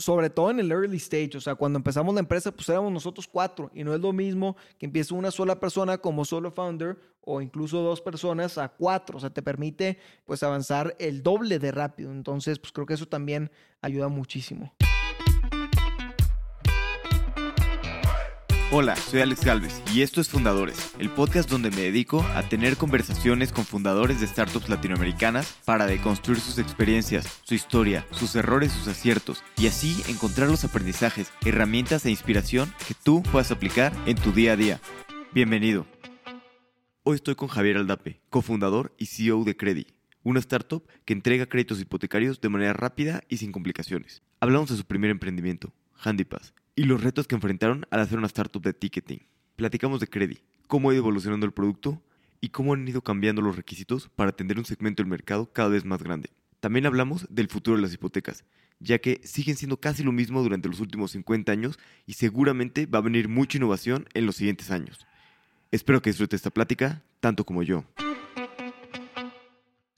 sobre todo en el early stage, o sea, cuando empezamos la empresa, pues éramos nosotros cuatro y no es lo mismo que empiece una sola persona como solo founder o incluso dos personas a cuatro, o sea, te permite pues avanzar el doble de rápido, entonces pues creo que eso también ayuda muchísimo. Hola, soy Alex Galvez y esto es Fundadores, el podcast donde me dedico a tener conversaciones con fundadores de startups latinoamericanas para deconstruir sus experiencias, su historia, sus errores, sus aciertos y así encontrar los aprendizajes, herramientas e inspiración que tú puedas aplicar en tu día a día. Bienvenido. Hoy estoy con Javier Aldape, cofundador y CEO de Credi, una startup que entrega créditos hipotecarios de manera rápida y sin complicaciones. Hablamos de su primer emprendimiento, HandyPass y los retos que enfrentaron al hacer una startup de ticketing. Platicamos de Credi, cómo ha ido evolucionando el producto y cómo han ido cambiando los requisitos para atender un segmento del mercado cada vez más grande. También hablamos del futuro de las hipotecas, ya que siguen siendo casi lo mismo durante los últimos 50 años y seguramente va a venir mucha innovación en los siguientes años. Espero que disfrute esta plática tanto como yo.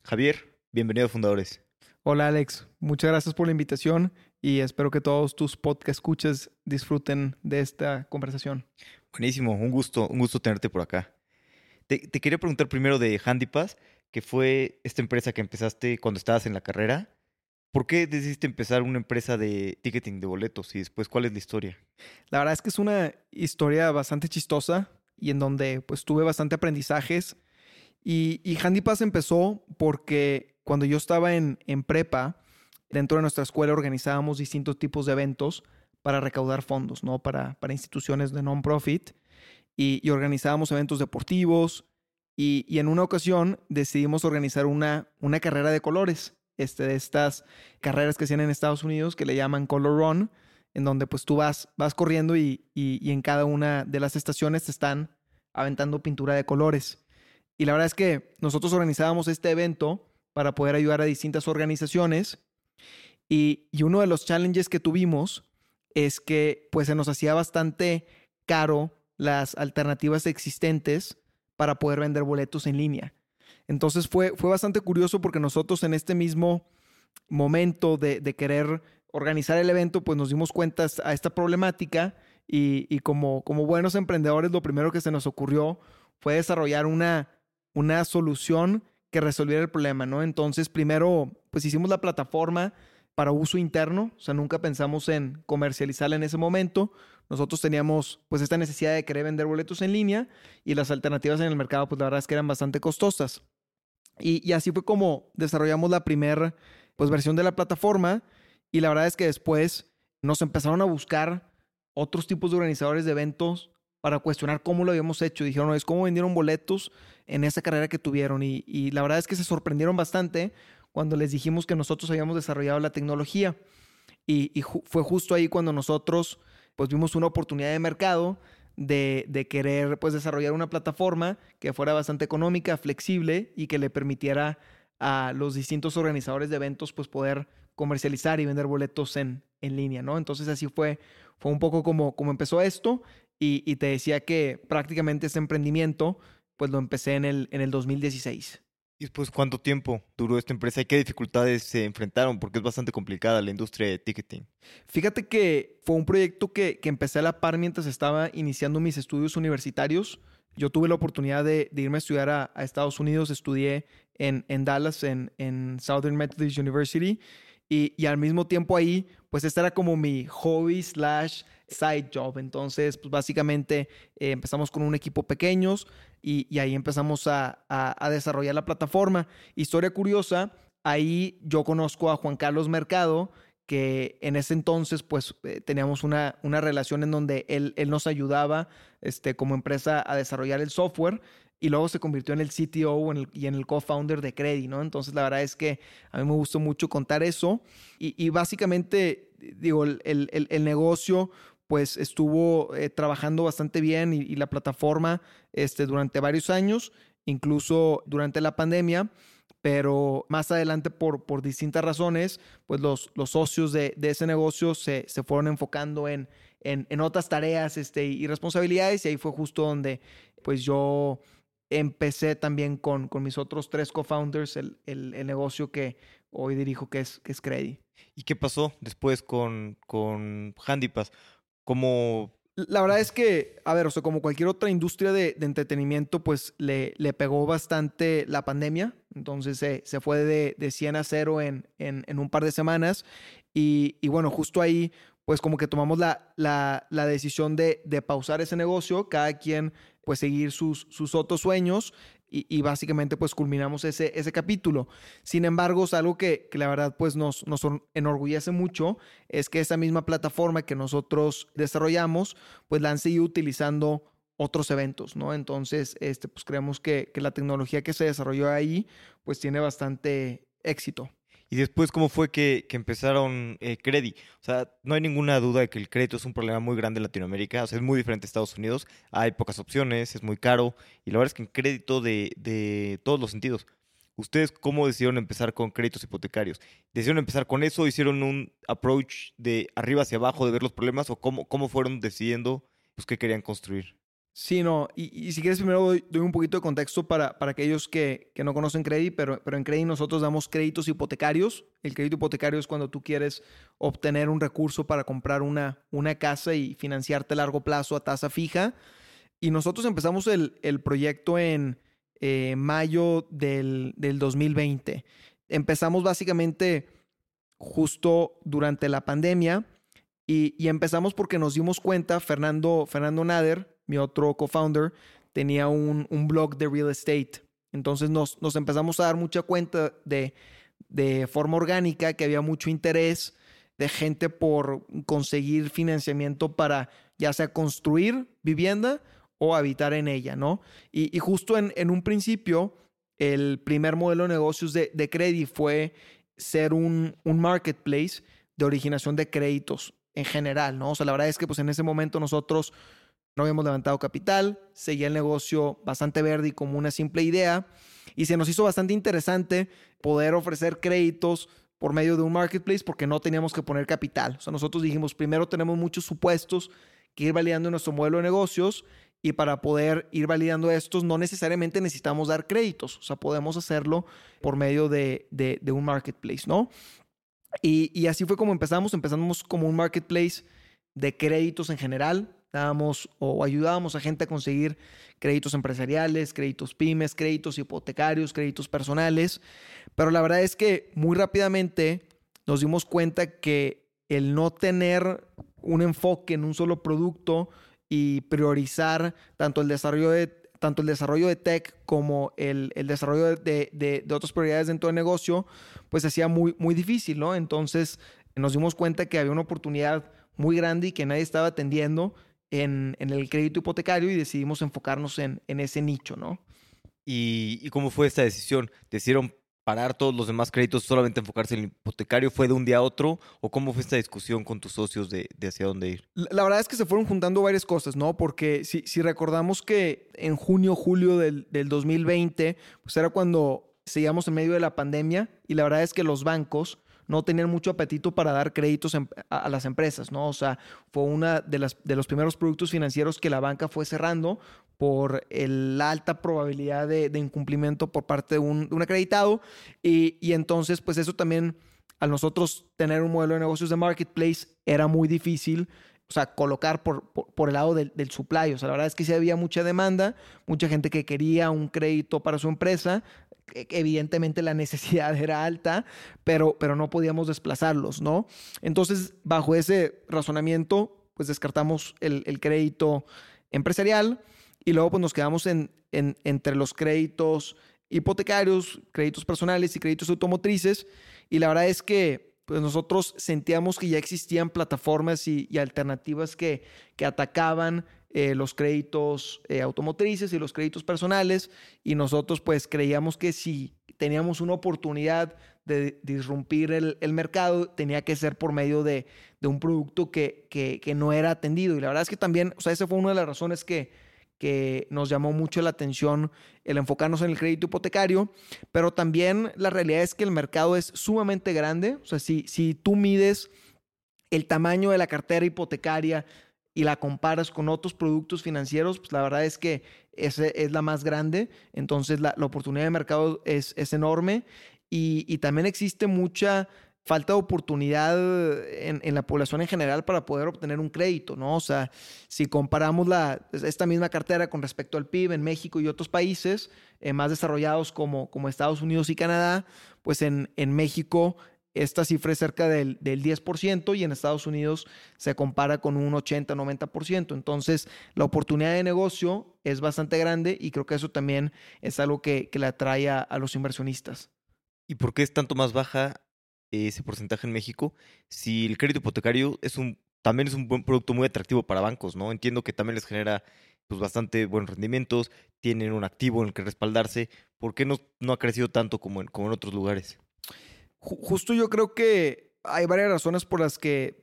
Javier, bienvenido a Fundadores. Hola Alex, muchas gracias por la invitación y espero que todos tus podcast escuches disfruten de esta conversación. Buenísimo, un gusto, un gusto tenerte por acá. Te, quería preguntar primero de HandyPass, que fue esta empresa que empezaste cuando estabas en la carrera. ¿Por qué decidiste empezar una empresa de ticketing de boletos y después cuál es la historia? La verdad es que es una historia bastante chistosa y en donde pues tuve bastante aprendizajes. Y, y HandyPass empezó porque cuando yo estaba en, en prepa, dentro de nuestra escuela organizábamos distintos tipos de eventos para recaudar fondos, ¿no? Para, para instituciones de non-profit. Y, organizábamos eventos deportivos. Y, en una ocasión decidimos organizar una, una carrera de colores. Este, de estas carreras que hacen en Estados Unidos que le llaman Color Run, en donde pues tú vas, vas corriendo y, y en cada una de las estaciones te están aventando pintura de colores. Y la verdad es que nosotros organizábamos este evento para poder ayudar a distintas organizaciones y, uno de los challenges que tuvimos es que pues se nos hacía bastante caro las alternativas existentes para poder vender boletos en línea. Entonces fue, fue bastante curioso porque nosotros en este mismo momento de, querer organizar el evento, pues nos dimos cuenta a esta problemática y, como, como buenos emprendedores lo primero que se nos ocurrió fue desarrollar una, una solución que resolviera el problema, ¿no? Entonces primero pues hicimos la plataforma para uso interno, o sea, nunca pensamos en comercializarla en ese momento. Nosotros teníamos pues esta necesidad de querer vender boletos en línea y las alternativas en el mercado pues la verdad es que eran bastante costosas. Y, y así fue como desarrollamos la primera pues versión de la plataforma y la verdad es que después nos empezaron a buscar otros tipos de organizadores de eventos para cuestionar cómo lo habíamos hecho. Dijeron, es cómo vendieron boletos en esa carrera que tuvieron. Y, y la verdad es que se sorprendieron bastante cuando les dijimos que nosotros habíamos desarrollado la tecnología. Y, fue justo ahí cuando nosotros pues vimos una oportunidad de mercado de, de, querer pues desarrollar una plataforma que fuera bastante económica, flexible y que le permitiera a los distintos organizadores de eventos pues poder comercializar y vender boletos en, en línea, ¿no? Entonces así fue, fue un poco como, como empezó esto y, y te decía que prácticamente este emprendimiento pues lo empecé en el, en el 2016. ¿Y después cuánto tiempo duró esta empresa y qué dificultades se enfrentaron? Porque es bastante complicada la industria de ticketing. Fíjate que fue un proyecto que, que empecé a la par mientras estaba iniciando mis estudios universitarios. Yo tuve la oportunidad de, irme a estudiar a, Estados Unidos. Estudié en, en Dallas, en, en Southern Methodist University. Y, y, al mismo tiempo ahí, pues este era como mi hobby slash side job. Entonces, pues básicamente eh, empezamos con un equipo pequeños y, ahí empezamos a, desarrollar la plataforma. Historia curiosa, ahí yo conozco a Juan Carlos Mercado, que en ese entonces pues eh, teníamos una, relación en donde él, nos ayudaba este, como empresa a desarrollar el software y luego se convirtió en el CTO y en el co-founder de Credit, ¿no? Entonces la verdad es que a mí me gustó mucho contar eso y, básicamente, digo, el, negocio pues estuvo eh, trabajando bastante bien y, la plataforma este, durante varios años, incluso durante la pandemia, pero más adelante por, por distintas razones, pues los, los socios de, de ese negocio se, se, fueron enfocando en, en, en, otras tareas este, y responsabilidades y ahí fue justo donde pues yo empecé también con, con mis otros tres co-founders el, el, negocio que hoy dirijo, que es, que es Credi. ¿Y qué pasó después con, con Handypass? ¿Cómo la verdad es que, a ver, o sea, como cualquier otra industria de, entretenimiento, pues le, le, pegó bastante la pandemia. Entonces se fue de, de, 100 a 0 en, en, un par de semanas. Y, y, bueno, justo ahí, pues como que tomamos la, la, la decisión de, de, pausar ese negocio, cada quien pues seguir sus, sus otros sueños y, básicamente pues culminamos ese, ese capítulo. Sin embargo, es algo que, la verdad pues nos, nos enorgullece mucho, es que esa misma plataforma que nosotros desarrollamos pues la han seguido utilizando otros eventos, ¿no? Entonces, este, pues creemos que, que la tecnología que se desarrolló ahí pues tiene bastante éxito. Y después, ¿cómo fue que, empezaron eh? O sea, no hay ninguna duda de que el crédito es un problema muy grande en Latinoamérica. O sea, es muy diferente a Estados Unidos. Hay pocas opciones, es muy caro. Y la verdad es que en crédito de, de todos los sentidos. ¿Ustedes cómo decidieron empezar con créditos hipotecarios? ¿Decidieron empezar con eso? ¿Hicieron un approach de arriba hacia abajo de ver los problemas? ¿O cómo, cómo fueron decidiendo pues, qué querían construir? Sí, no, y, si quieres primero doy, un poquito de contexto para, para aquellos que, que no conocen Credit, pero, pero en Credit nosotros damos créditos hipotecarios. El crédito hipotecario es cuando tú quieres obtener un recurso para comprar una, una casa y financiarte a largo plazo a tasa fija. Y nosotros empezamos el, el proyecto en eh, mayo del, del 2020. Empezamos básicamente justo durante la pandemia y, y empezamos porque nos dimos cuenta, Fernando, Fernando Nader, mi otro co-founder, tenía un, blog de real estate. Entonces nos, nos empezamos a dar mucha cuenta de, de forma orgánica que había mucho interés de gente por conseguir financiamiento para ya sea construir vivienda o habitar en ella, ¿no? Y, justo en, en, un principio, el primer modelo de negocios de, de Credit fue ser un, un, marketplace de originación de créditos en general, ¿no? O sea, la verdad es que pues en ese momento nosotros no habíamos levantado capital, seguía el negocio bastante verde y como una simple idea. Y se nos hizo bastante interesante poder ofrecer créditos por medio de un marketplace porque no teníamos que poner capital. O sea, nosotros dijimos, primero tenemos muchos supuestos que ir validando nuestro modelo de negocios y para poder ir validando estos no necesariamente necesitamos dar créditos. O sea, podemos hacerlo por medio de, de, un marketplace, ¿no? Y, y así fue como empezamos. Empezamos como un marketplace de créditos en general dábamos o ayudábamos a gente a conseguir créditos empresariales, créditos pymes, créditos hipotecarios, créditos personales. Pero la verdad es que muy rápidamente nos dimos cuenta que el no tener un enfoque en un solo producto y priorizar tanto el desarrollo de tanto el desarrollo de tech como el, desarrollo de, de, otras prioridades dentro del negocio, pues hacía muy, muy difícil, ¿no? Entonces nos dimos cuenta que había una oportunidad muy grande y que nadie estaba atendiendo en, el crédito hipotecario y decidimos enfocarnos en, ese nicho, ¿no? ¿Y, cómo fue esta decisión? ¿Decidieron parar todos los demás créditos, solamente enfocarse en el hipotecario? ¿Fue de un día a otro? ¿O cómo fue esta discusión con tus socios de, hacia dónde ir? La, verdad es que se fueron juntando varias cosas, ¿no? Porque si, si recordamos que en junio, julio del, del 2020, pues era cuando seguíamos en medio de la pandemia y la verdad es que los bancos no tenían mucho apetito para dar créditos a, las empresas, ¿no? O sea, fue uno de, de los primeros productos financieros que la banca fue cerrando por la alta probabilidad de, incumplimiento por parte de un, acreditado. Y, entonces, pues eso también, a nosotros tener un modelo de negocios de marketplace, era muy difícil. O sea, colocar por, por, el lado del, del, supply. O sea, la verdad es que sí había mucha demanda, mucha gente que quería un crédito para su empresa, evidentemente la necesidad era alta, pero, pero no podíamos desplazarlos, ¿no? Entonces, bajo ese razonamiento, pues descartamos el, crédito empresarial y luego pues nos quedamos en, entre los créditos hipotecarios, créditos personales y créditos automotrices. Y la verdad es que pues nosotros sentíamos que ya existían plataformas y, alternativas que, que atacaban eh, los créditos eh, automotrices y los créditos personales y nosotros pues creíamos que si teníamos una oportunidad de disrumpir el, mercado tenía que ser por medio de, un producto que, que, no era atendido. Y la verdad es que también, o sea, esa fue una de las razones que, que nos llamó mucho la atención el enfocarnos en el crédito hipotecario, pero también la realidad es que el mercado es sumamente grande, o sea, si, si tú mides el tamaño de la cartera hipotecaria, y la comparas con otros productos financieros, pues la verdad es que esa es la más grande. Entonces la, oportunidad de mercado es, es enorme. y, también existe mucha falta de oportunidad en, en, la población en general para poder obtener un crédito, ¿no? O sea, si comparamos la, esta misma cartera con respecto al PIB en México y otros países eh, más desarrollados como, como Estados Unidos y Canadá, pues en, en México esta cifra es cerca del, del, 10% y en Estados Unidos se compara con un 80-90%. Entonces, la oportunidad de negocio es bastante grande y creo que eso también es algo que, que le atrae a, a los inversionistas. ¿Y por qué es tanto más baja ese porcentaje en México si el crédito hipotecario es un, también es un buen producto muy atractivo para bancos, ¿no? Entiendo que también les genera pues, bastante buenos rendimientos, tienen un activo en el que respaldarse. ¿Por qué no, no ha crecido tanto como en, como en otros lugares? Justo yo creo que hay varias razones por las que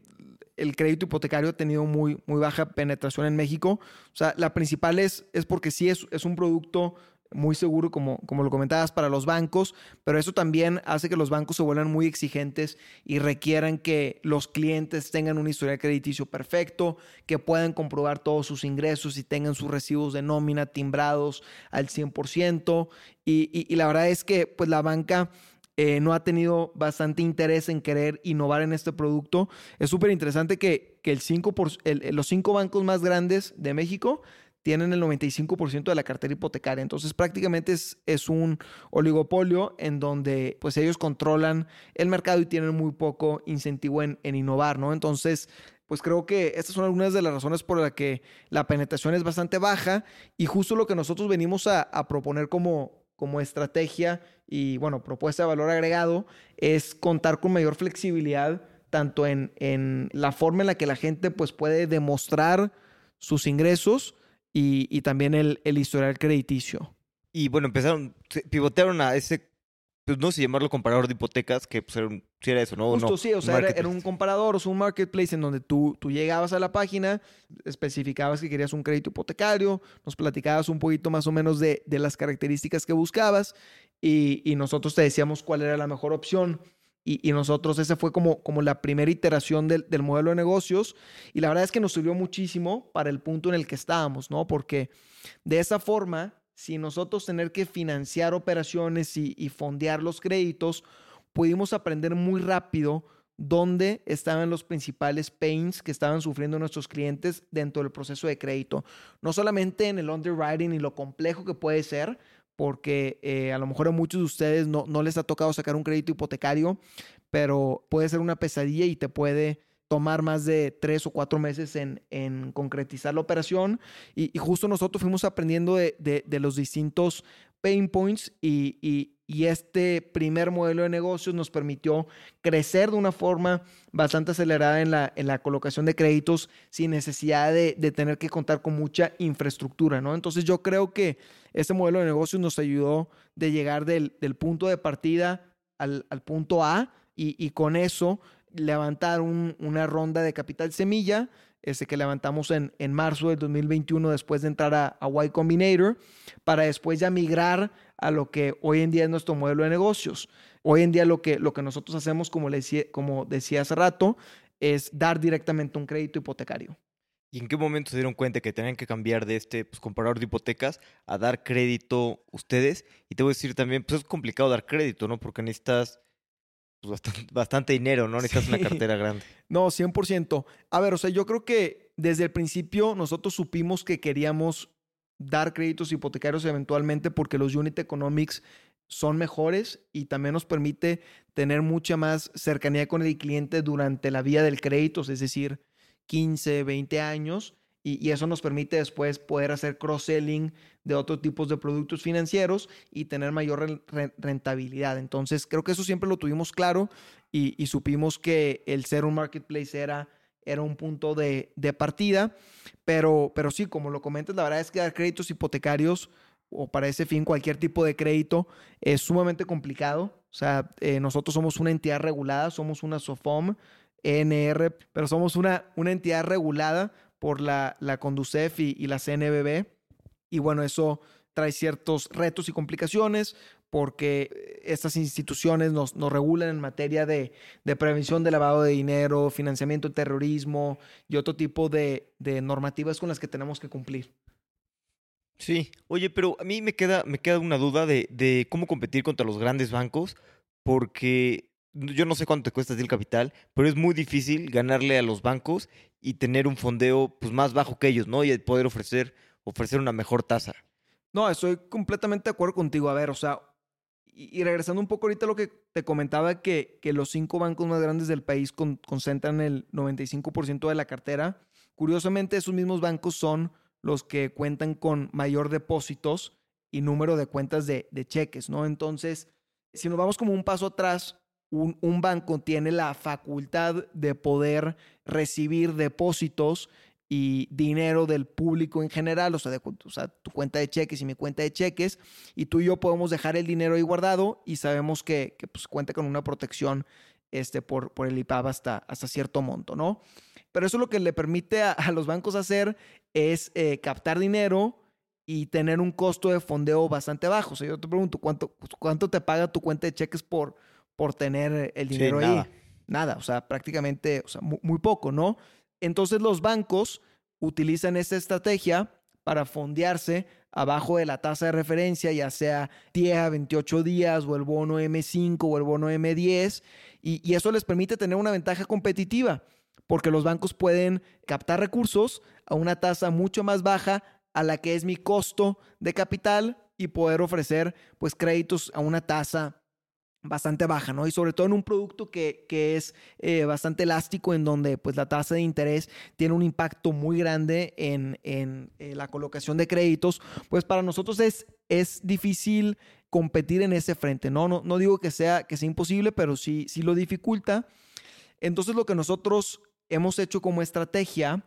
el crédito hipotecario ha tenido muy, muy baja penetración en México. O sea, la principal es, es porque sí es, es un producto muy seguro, como, como lo comentabas, para los bancos, pero eso también hace que los bancos se vuelvan muy exigentes y requieran que los clientes tengan un historial crediticio perfecto, que puedan comprobar todos sus ingresos y tengan sus recibos de nómina timbrados al 100%. Y, y, la verdad es que pues la banca... Eh, no ha tenido bastante interés en querer innovar en este producto. Es súper interesante que, que el 5 por, los cinco bancos más grandes de México tienen el 95% de la cartera hipotecaria. Entonces prácticamente es, es, un oligopolio en donde pues ellos controlan el mercado y tienen muy poco incentivo en, innovar, ¿no? Entonces pues creo que estas son algunas de las razones por las que la penetración es bastante baja y justo lo que nosotros venimos a, a proponer como, como estrategia y bueno, propuesta de valor agregado es contar con mayor flexibilidad tanto en, en la forma en la que la gente pues puede demostrar sus ingresos, y, también el, el, historial crediticio. Y bueno, empezaron, pivotearon a ese, pues no sé llamarlo comparador de hipotecas, que pues era, sí era eso, ¿no? Justo sí, o sea, era, un comparador, o sea, un marketplace en donde tú, tú llegabas a la página, especificabas que querías un crédito hipotecario, nos platicabas un poquito más o menos de, de las características que buscabas y, y nosotros te decíamos cuál era la mejor opción. Y, nosotros, esa fue como, como la primera iteración del, modelo de negocios. Y la verdad es que nos sirvió muchísimo para el punto en el que estábamos, ¿no? Porque de esa forma, si nosotros tener que financiar operaciones y, y fondear los créditos, pudimos aprender muy rápido dónde estaban los principales pains que estaban sufriendo nuestros clientes dentro del proceso de crédito. No solamente en el underwriting y lo complejo que puede ser, porque eh, a lo mejor a muchos de ustedes no, no les ha tocado sacar un crédito hipotecario, pero puede ser una pesadilla y te puede tomar más de tres o cuatro meses en, en concretizar la operación. Y, justo nosotros fuimos aprendiendo de, de, los distintos pain points y, y, y, este primer modelo de negocios nos permitió crecer de una forma bastante acelerada en la, en la colocación de créditos sin necesidad de, de tener que contar con mucha infraestructura, ¿no? Entonces yo creo que este modelo de negocios nos ayudó de llegar del, punto de partida al, punto A y, con eso levantar una ronda de capital semilla ese que levantamos en, en marzo del 2021 después de entrar a, a Y Combinator, para después ya migrar a lo que hoy en día es nuestro modelo de negocios. Hoy en día lo que, lo que nosotros hacemos, como, le decía hace rato, es dar directamente un crédito hipotecario. ¿Y en qué momento se dieron cuenta que tenían que cambiar de este pues, comparador de hipotecas a dar crédito ustedes? Y te voy a decir también, pues es complicado dar crédito, ¿no? Porque necesitas pues, bastante, dinero, ¿no? Necesitas una cartera grande. No, 100%. A ver, o sea, yo creo que desde el principio nosotros supimos que queríamos dar créditos hipotecarios eventualmente porque los unit economics son mejores y también nos permite tener mucha más cercanía con el cliente durante la vía del crédito, es decir, 15, 20 años y, eso nos permite después poder hacer cross-selling de otros tipos de productos financieros y tener mayor rentabilidad. Entonces, creo que eso siempre lo tuvimos claro y, supimos que el ser un marketplace era, era un punto de, partida, pero, pero sí, como lo comentas, la verdad es que dar créditos hipotecarios o para ese fin cualquier tipo de crédito es sumamente complicado. O sea, eh, nosotros somos una entidad regulada, somos una SOFOM, ENR, pero somos una, una entidad regulada por la, la Conducef y, la CNBB. Y bueno, eso trae ciertos retos y complicaciones porque estas instituciones nos, nos regulan en materia de, de, prevención de lavado de dinero, financiamiento de terrorismo y otro tipo de, de, normativas con las que tenemos que cumplir. Sí, oye, pero a mí me queda, me queda una duda de, de cómo competir contra los grandes bancos porque yo no sé cuánto te cuesta el capital, pero es muy difícil ganarle a los bancos y tener un fondeo pues, más bajo que ellos, ¿no? Y poder ofrecer, ofrecer una mejor tasa. No, estoy completamente de acuerdo contigo. A ver, o sea, y, regresando un poco ahorita a lo que te comentaba, que, que los cinco bancos más grandes del país concentran el 95% de la cartera. Curiosamente, esos mismos bancos son los que cuentan con mayor depósitos y número de cuentas de, de cheques, ¿no? Entonces, si nos vamos como un paso atrás, un, un, banco tiene la facultad de poder recibir depósitos y dinero del público en general, o sea, de, tu cuenta de cheques y mi cuenta de cheques, y tú y yo podemos dejar el dinero ahí guardado y sabemos que, pues, cuenta con una protección este, por, por el IPAB hasta, hasta cierto monto, ¿no? Pero eso lo que le permite a, los bancos hacer es eh, captar dinero y tener un costo de fondeo bastante bajo. O sea, yo te pregunto, ¿cuánto, cuánto te paga tu cuenta de cheques por, por tener el dinero ahí? Nada. o sea, prácticamente, o sea, muy poco, ¿no? Entonces los bancos utilizan esta estrategia para fondearse abajo de la tasa de referencia, ya sea 10 a 28 días o el bono M5 o el bono M10, y, y, eso les permite tener una ventaja competitiva, porque los bancos pueden captar recursos a una tasa mucho más baja a la que es mi costo de capital y poder ofrecer pues créditos a una tasa bastante baja, ¿no? Y sobre todo en un producto que, es eh, bastante elástico, en donde pues la tasa de interés tiene un impacto muy grande en, en eh, la colocación de créditos, pues para nosotros es, es difícil competir en ese frente, ¿no? No, no digo que sea, que sea imposible, pero sí, sí lo dificulta. Entonces lo que nosotros hemos hecho como estrategia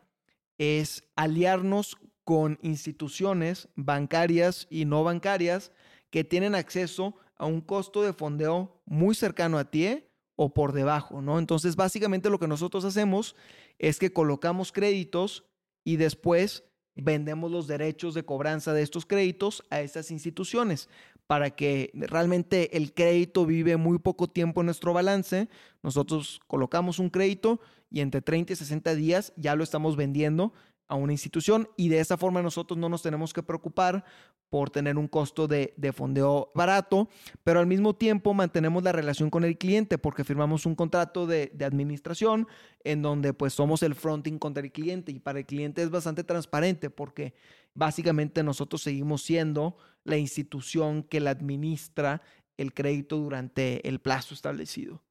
es aliarnos con instituciones bancarias y no bancarias que tienen acceso a un costo de fondeo muy cercano a ti o por debajo, ¿no? Entonces, básicamente lo que nosotros hacemos es que colocamos créditos y después vendemos los derechos de cobranza de estos créditos a estas instituciones para que realmente el crédito vive muy poco tiempo en nuestro balance. Nosotros colocamos un crédito y entre 30 y 60 días ya lo estamos vendiendo a una institución y de esa forma nosotros no nos tenemos que preocupar por tener un costo de, fondeo barato, pero al mismo tiempo mantenemos la relación con el cliente porque firmamos un contrato de, de, administración en donde pues somos el fronting contra el cliente y para el cliente es bastante transparente porque básicamente nosotros seguimos siendo la institución que le administra el crédito durante el plazo establecido.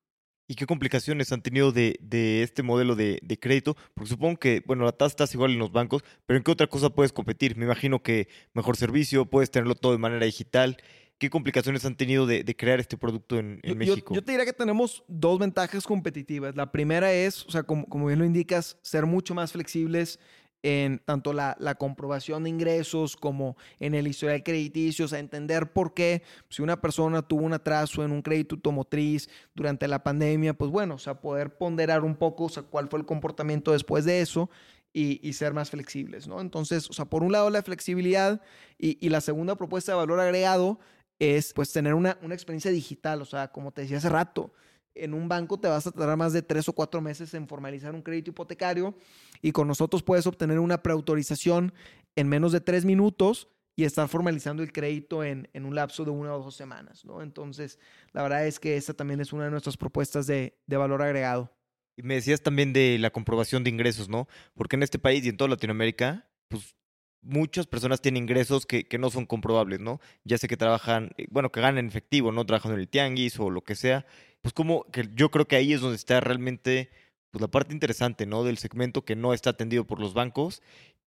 ¿Y qué complicaciones han tenido de, este modelo de, crédito? Porque supongo que, bueno, la tasa está igual en los bancos, pero ¿en qué otra cosa puedes competir? Me imagino que mejor servicio, puedes tenerlo todo de manera digital. ¿Qué complicaciones han tenido de, crear este producto en, México? Yo, te diría que tenemos dos ventajas competitivas. La primera es, o sea, como, como bien lo indicas, ser mucho más flexibles en tanto la, comprobación de ingresos como en el historial crediticio, o sea, entender por qué si una persona tuvo un atraso en un crédito automotriz durante la pandemia, pues bueno, o sea, poder ponderar un poco, o sea, cuál fue el comportamiento después de eso y, ser más flexibles, ¿no? Entonces, o sea, por un lado la flexibilidad y, la segunda propuesta de valor agregado es pues tener una, una experiencia digital, o sea, como te decía hace rato, en un banco te vas a tardar más de tres o cuatro meses en formalizar un crédito hipotecario y con nosotros puedes obtener una preautorización en menos de tres minutos y estar formalizando el crédito en, un lapso de una o dos semanas, ¿no? Entonces, la verdad es que esta también es una de nuestras propuestas de, valor agregado. Y me decías también de la comprobación de ingresos, ¿no? Porque en este país y en toda Latinoamérica, pues muchas personas tienen ingresos que, que, no son comprobables, ¿no? Ya sé que trabajan, eh, bueno, que ganan en efectivo, ¿no? Trabajan en el tianguis o lo que sea, pues como que yo creo que ahí es donde está realmente pues la parte interesante, ¿no? Del segmento que no está atendido por los bancos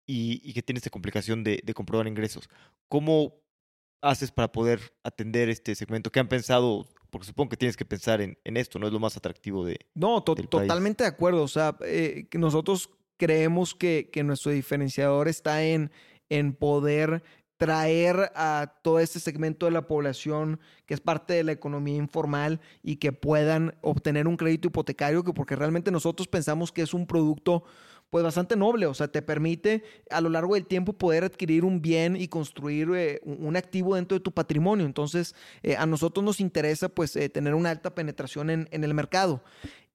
y, que tiene esta complicación de, comprobar ingresos. ¿Cómo haces para poder atender este segmento? ¿Qué han pensado? Porque supongo que tienes que pensar en, esto, ¿no? Es lo más atractivo de. No, totalmente de acuerdo. O sea, eh, nosotros creemos que, que, nuestro diferenciador está en, en poder traer a todo este segmento de la población que es parte de la economía informal y que puedan obtener un crédito hipotecario, que porque realmente nosotros pensamos que es un producto pues bastante noble, o sea, te permite a lo largo del tiempo poder adquirir un bien y construir eh, un activo dentro de tu patrimonio. Entonces, eh, a nosotros nos interesa pues eh, tener una alta penetración en, en el mercado.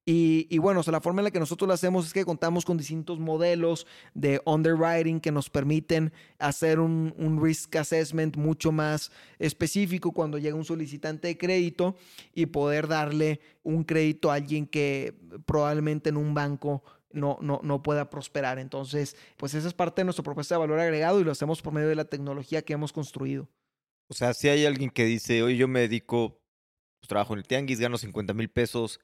Y, bueno, o sea, la forma en la que nosotros lo hacemos es que contamos con distintos modelos de underwriting que nos permiten hacer un, risk assessment mucho más específico cuando llega un solicitante de crédito y poder darle un crédito a alguien que probablemente en un banco no, no, no pueda prosperar. Entonces, pues esa es parte de nuestra propuesta de valor agregado y lo hacemos por medio de la tecnología que hemos construido. O sea, si hay alguien que dice, oye, yo me dedico, pues trabajo en el tianguis, gano 50 mil pesos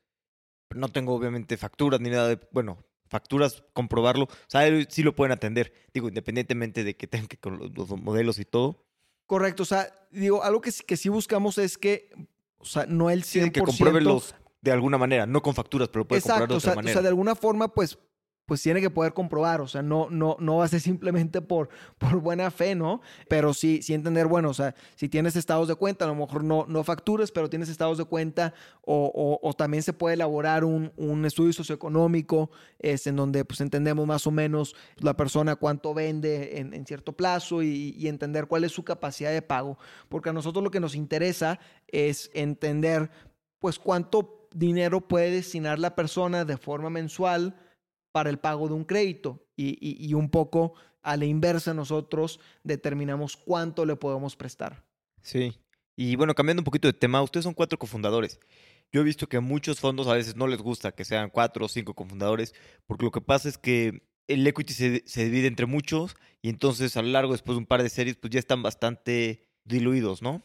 no tengo obviamente facturas ni nada de, bueno, facturas, comprobarlo, o sea, sí lo pueden atender, digo, independientemente de que tengan que con los modelos y todo. Correcto, o sea, digo, algo que, que sí buscamos es que, o sea, no el 100%. Tienen que compruébenlos de alguna manera, no con facturas, pero puede comprar de otra manera. O sea, de alguna forma, pues pues tiene que poder comprobar, o sea, no, no, no va a ser simplemente por, por buena fe, ¿no? Pero sí, sí entender, bueno, o sea, si tienes estados de cuenta, a lo mejor no, no facturas, pero tienes estados de cuenta, o, o, también se puede elaborar un, un estudio socioeconómico, es, en donde pues entendemos más o menos la persona cuánto vende en, en cierto plazo y, y entender cuál es su capacidad de pago, porque a nosotros lo que nos interesa es entender, pues, cuánto dinero puede destinar la persona de forma mensual, para el pago de un crédito y, un poco a la inversa nosotros determinamos cuánto le podemos prestar. Sí. Y bueno, cambiando un poquito de tema, ustedes son cuatro cofundadores. Yo he visto que a muchos fondos a veces no les gusta que sean cuatro o cinco cofundadores, porque lo que pasa es que el equity se, se, divide entre muchos y entonces a lo largo, después de un par de series, pues ya están bastante diluidos, ¿no?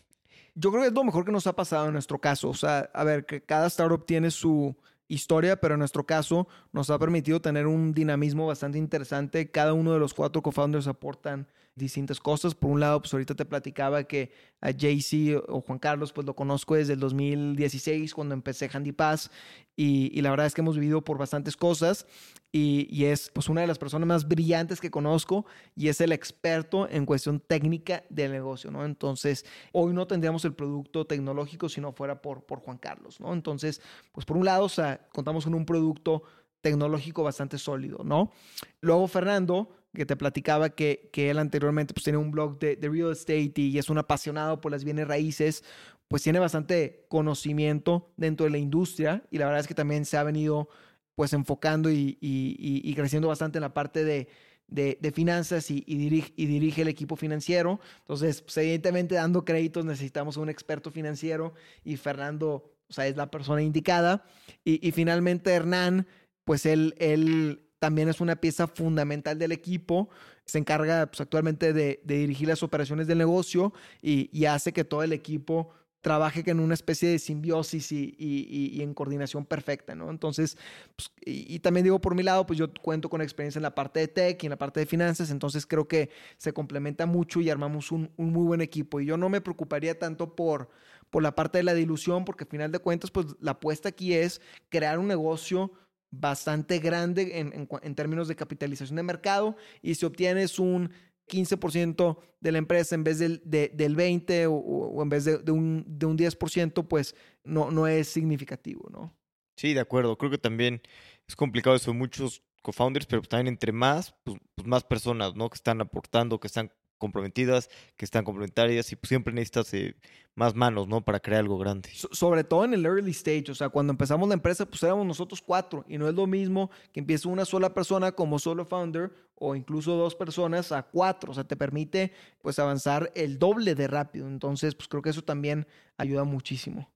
Yo creo que es lo mejor que nos ha pasado en nuestro caso. O sea, a ver, que cada startup tiene su, historia, pero en nuestro caso nos ha permitido tener un dinamismo bastante interesante. Cada uno de los cuatro co-founders aportan distintas cosas. Por un lado, pues ahorita te platicaba que a JC o Juan Carlos, pues lo conozco desde el 2016 cuando empecé Handy Pass y, y la verdad es que hemos vivido por bastantes cosas y, y, es pues una de las personas más brillantes que conozco y es el experto en cuestión técnica del negocio, ¿no? Entonces, hoy no tendríamos el producto tecnológico si no fuera por, por Juan Carlos, ¿no? Entonces, pues por un lado, o sea, contamos con un producto tecnológico bastante sólido, ¿no? Luego Fernando, que te platicaba que, que él anteriormente pues, tenía un blog de, de, real estate y es un apasionado por las bienes raíces, pues tiene bastante conocimiento dentro de la industria y la verdad es que también se ha venido pues enfocando y, y, y creciendo bastante en la parte de, de, de finanzas y, dirige, y, dirige, el equipo financiero. Entonces, pues, evidentemente dando créditos necesitamos un experto financiero y Fernando, o sea, es la persona indicada. Y, finalmente Hernán, pues él, él también es una pieza fundamental del equipo. Se encarga pues, actualmente de, dirigir las operaciones del negocio y, hace que todo el equipo trabaje en una especie de simbiosis y, en coordinación perfecta, ¿no? Entonces, pues, y, también digo por mi lado, pues yo cuento con experiencia en la parte de tech y en la parte de finanzas, entonces creo que se complementa mucho y armamos un, muy buen equipo. Y yo no me preocuparía tanto por, por la parte de la dilución, porque al final de cuentas, pues la apuesta aquí es crear un negocio bastante grande en, en, términos de capitalización de mercado y si obtienes un 15% de la empresa en vez del, del 20 o, en vez de, de, un, de un 10%, pues no, no es significativo, ¿no? Sí, de acuerdo. Creo que también es complicado eso. Muchos co-founders, pero también entre más, pues, pues, más personas, ¿no? Que están aportando, que están comprometidas, que están complementarias y pues siempre necesitas eh, más manos, ¿no? Para crear algo grande. sobre todo en el early stage, o sea, cuando empezamos la empresa, pues éramos nosotros cuatro y no es lo mismo que empiece una sola persona como solo founder o incluso dos personas a cuatro, o sea, te permite pues avanzar el doble de rápido. Entonces, pues creo que eso también ayuda muchísimo.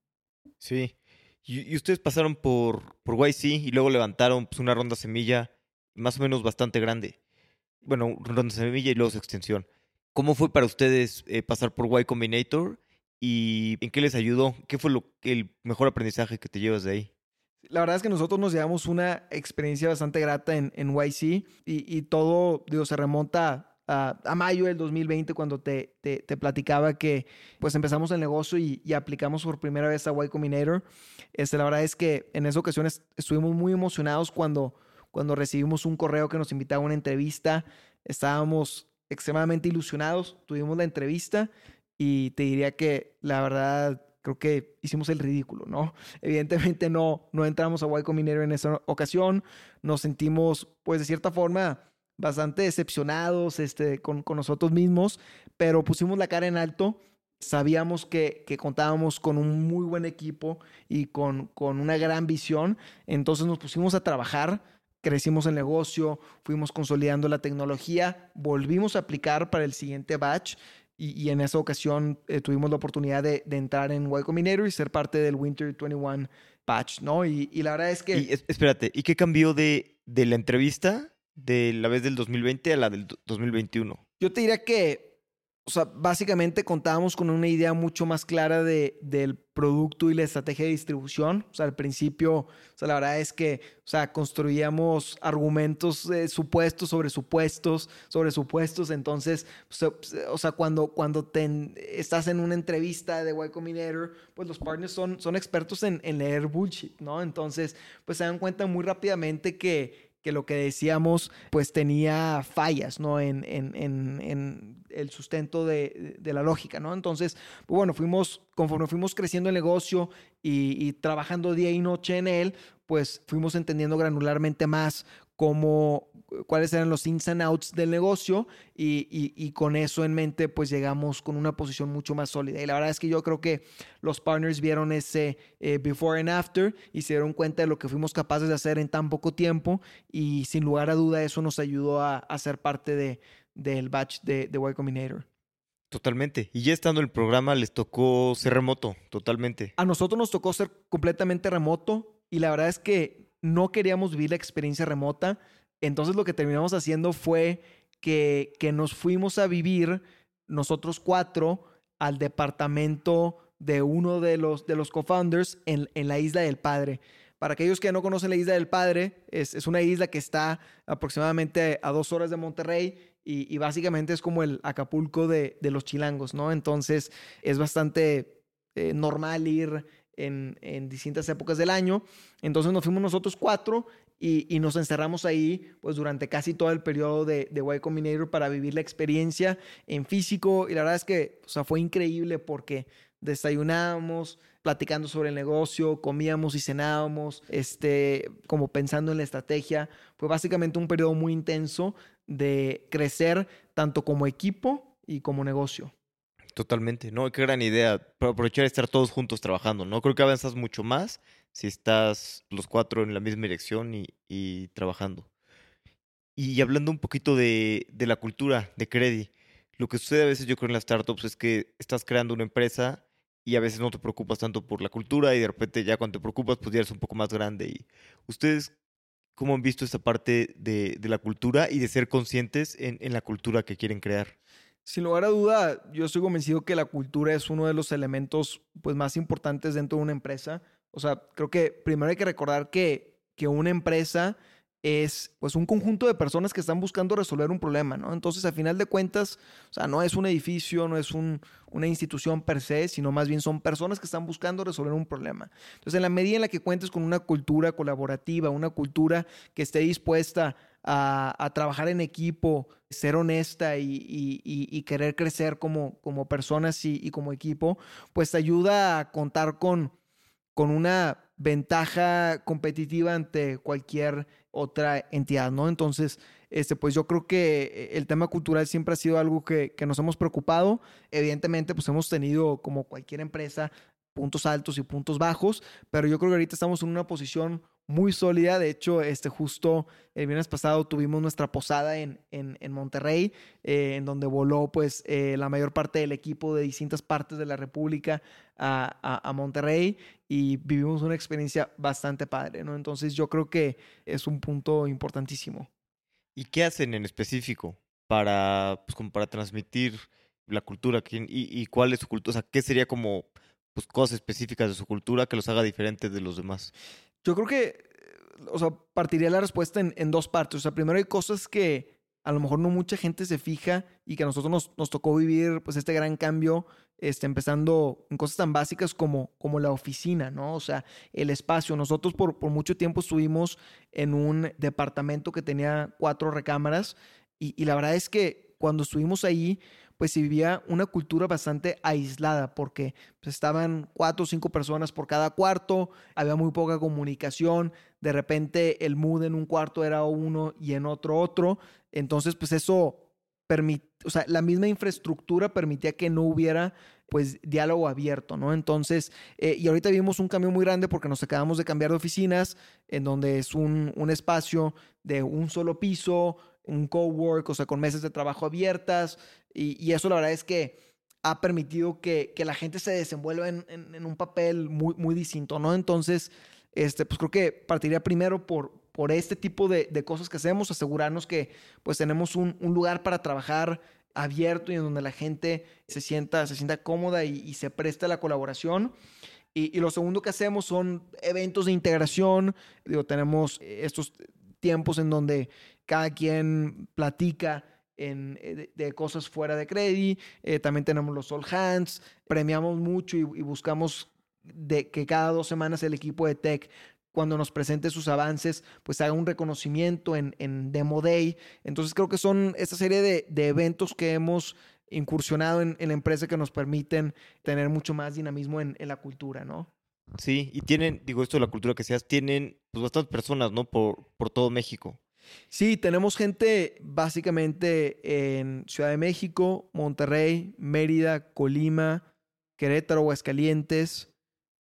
Sí. Y, ustedes pasaron por, por YC y luego levantaron pues, una ronda semilla más o menos bastante grande. Bueno, ronda semilla y luego su extensión. ¿Cómo fue para ustedes eh, pasar por Y Combinator y en qué les ayudó? ¿Qué fue lo, el mejor aprendizaje que te llevas de ahí? La verdad es que nosotros nos llevamos una experiencia bastante grata en, en YC y, y, todo, digo, se remonta a, a, mayo del 2020 cuando te, te, te, platicaba que pues empezamos el negocio y, y, aplicamos por primera vez a Y Combinator. Este, la verdad es que en esa ocasión estuvimos muy emocionados cuando, cuando recibimos un correo que nos invitaba a una entrevista. Estábamos extremadamente ilusionados. Tuvimos la entrevista y te diría que la verdad creo que hicimos el ridículo, ¿no? Evidentemente no, no entramos a Y Combinator en esa ocasión. Nos sentimos, pues de cierta forma, bastante decepcionados este, con, con nosotros mismos, pero pusimos la cara en alto sabíamos que, que, contábamos con un muy buen equipo y con, con una gran visión. Entonces nos pusimos a trabajar, crecimos el negocio, fuimos consolidando la tecnología, volvimos a aplicar para el siguiente batch y, en esa ocasión eh, tuvimos la oportunidad de, entrar en Y Combinator y ser parte del Winter 21 batch, ¿no? Y, la verdad es que... Y, espérate, ¿y qué cambió de, de la entrevista de la vez del 2020 a la del 2021? Yo te diría que o sea, básicamente contábamos con una idea mucho más clara de, del producto y la estrategia de distribución. O sea, al principio, o sea, la verdad es que, o sea, construíamos argumentos eh, supuestos sobre supuestos, sobre supuestos. Entonces, o sea, cuando, cuando te, estás en una entrevista de Y Combinator, pues los partners son, son expertos en, en leer bullshit, ¿no? Entonces, pues se dan cuenta muy rápidamente que que lo que decíamos pues tenía fallas, ¿no? En, en, en, el sustento de, de, la lógica, ¿no? Entonces, pues bueno, fuimos, conforme fuimos creciendo el negocio y, y, trabajando día y noche en él, pues fuimos entendiendo granularmente más cómo, cuáles eran los ins and outs del negocio y, con eso en mente pues llegamos con una posición mucho más sólida. Y la verdad es que yo creo que los partners vieron ese eh, before and after y se dieron cuenta de lo que fuimos capaces de hacer en tan poco tiempo y sin lugar a duda eso nos ayudó a, ser parte de, del batch de, de Y Combinator. Totalmente. Y ya estando en el programa les tocó ser remoto, totalmente. A nosotros nos tocó ser completamente remoto y la verdad es que no queríamos vivir la experiencia remota. Entonces lo que terminamos haciendo fue que, que nos fuimos a vivir nosotros cuatro al departamento de uno de los, de los co-founders en, en, la Isla del Padre. Para aquellos que no conocen la Isla del Padre, es, es una isla que está aproximadamente a dos horas de Monterrey y, básicamente es como el Acapulco de, de, los chilangos, ¿no? Entonces es bastante eh, normal ir en, distintas épocas del año. Entonces nos fuimos nosotros cuatro y, nos encerramos ahí pues durante casi todo el periodo de, de Y para vivir la experiencia en físico y la verdad es que o sea, fue increíble porque desayunábamos platicando sobre el negocio, comíamos y cenábamos, este, como pensando en la estrategia. Fue básicamente un periodo muy intenso de crecer tanto como equipo y como negocio. Totalmente, ¿no? Qué gran idea. Aprovechar estar todos juntos trabajando, ¿no? Creo que avanzas mucho más si estás los cuatro en la misma dirección y, trabajando. Y hablando un poquito de, la cultura de Credi, lo que sucede a veces yo creo en las startups es que estás creando una empresa y a veces no te preocupas tanto por la cultura y de repente ya cuando te preocupas pues ya eres un poco más grande. Y ustedes, ¿cómo han visto esta parte de, la cultura y de ser conscientes en, en la cultura que quieren crear? Sin lugar a duda, yo estoy convencido que la cultura es uno de los elementos pues, más importantes dentro de una empresa. O sea, creo que primero hay que recordar que, que una empresa es pues un conjunto de personas que están buscando resolver un problema, ¿no? Entonces, a final de cuentas, o sea, no es un edificio, no es un, una institución per se, sino más bien son personas que están buscando resolver un problema. Entonces, en la medida en la que cuentes con una cultura colaborativa, una cultura que esté dispuesta a, trabajar en equipo, ser honesta y, querer crecer como, personas y, como equipo, pues te ayuda a contar con, con una ventaja competitiva ante cualquier otra entidad, ¿no? Entonces, este, pues yo creo que el tema cultural siempre ha sido algo que, que, nos hemos preocupado. Evidentemente, pues hemos tenido, como cualquier empresa, puntos altos y puntos bajos, pero yo creo que ahorita estamos en una posición muy sólida. De hecho, este, justo el viernes pasado tuvimos nuestra posada en, en, Monterrey, eh, en donde voló pues eh, la mayor parte del equipo de distintas partes de la República a, a, Monterrey y vivimos una experiencia bastante padre, ¿no? Entonces yo creo que es un punto importantísimo. ¿Y qué hacen en específico para, pues, como para transmitir la cultura? ¿Y, y cuál es su cultura? O sea, ¿qué sería como pues, cosas específicas de su cultura que los haga diferentes de los demás? Yo creo que, o sea, partiría la respuesta en, en, dos partes. O sea, primero hay cosas que a lo mejor no mucha gente se fija y que a nosotros nos, nos tocó vivir pues este gran cambio, este, empezando en cosas tan básicas como, como la oficina, ¿no? O sea, el espacio. Nosotros por, por mucho tiempo estuvimos en un departamento que tenía cuatro recámaras y, y la verdad es que cuando estuvimos ahí, pues vivía una cultura bastante aislada porque pues, estaban cuatro o cinco personas por cada cuarto, había muy poca comunicación, de repente el mood en un cuarto era uno y en otro otro, entonces pues eso o sea, la misma infraestructura permitía que no hubiera pues diálogo abierto, ¿no? Entonces, eh, y ahorita vimos un cambio muy grande porque nos acabamos de cambiar de oficinas, en donde es un, un espacio de un solo piso, un cowork, o sea, con mesas de trabajo abiertas, y, y eso la verdad es que ha permitido que, que la gente se desenvuelva en, en, un papel muy, muy distinto, ¿no? Entonces, este, pues creo que partiría primero por, por este tipo de, de cosas que hacemos, asegurarnos que pues tenemos un, un, lugar para trabajar abierto y en donde la gente se sienta, se sienta cómoda y, y se preste a la colaboración. Y, y, lo segundo que hacemos son eventos de integración. Digo, tenemos estos tiempos en donde cada quien platica eh, de, cosas fuera de crédito. Eh, también tenemos los all hands. Premiamos mucho y, buscamos de que cada dos semanas el equipo de tech cuando nos presente sus avances, pues haga un reconocimiento en, Demo Day. Entonces creo que son esta serie de, eventos que hemos incursionado en, en, la empresa que nos permiten tener mucho más dinamismo en, en, la cultura, ¿no? Sí, y tienen, digo esto de la cultura que seas, tienen pues bastantes personas, ¿no? Por, por todo México. Sí, tenemos gente básicamente en Ciudad de México, Monterrey, Mérida, Colima, Querétaro, Aguascalientes.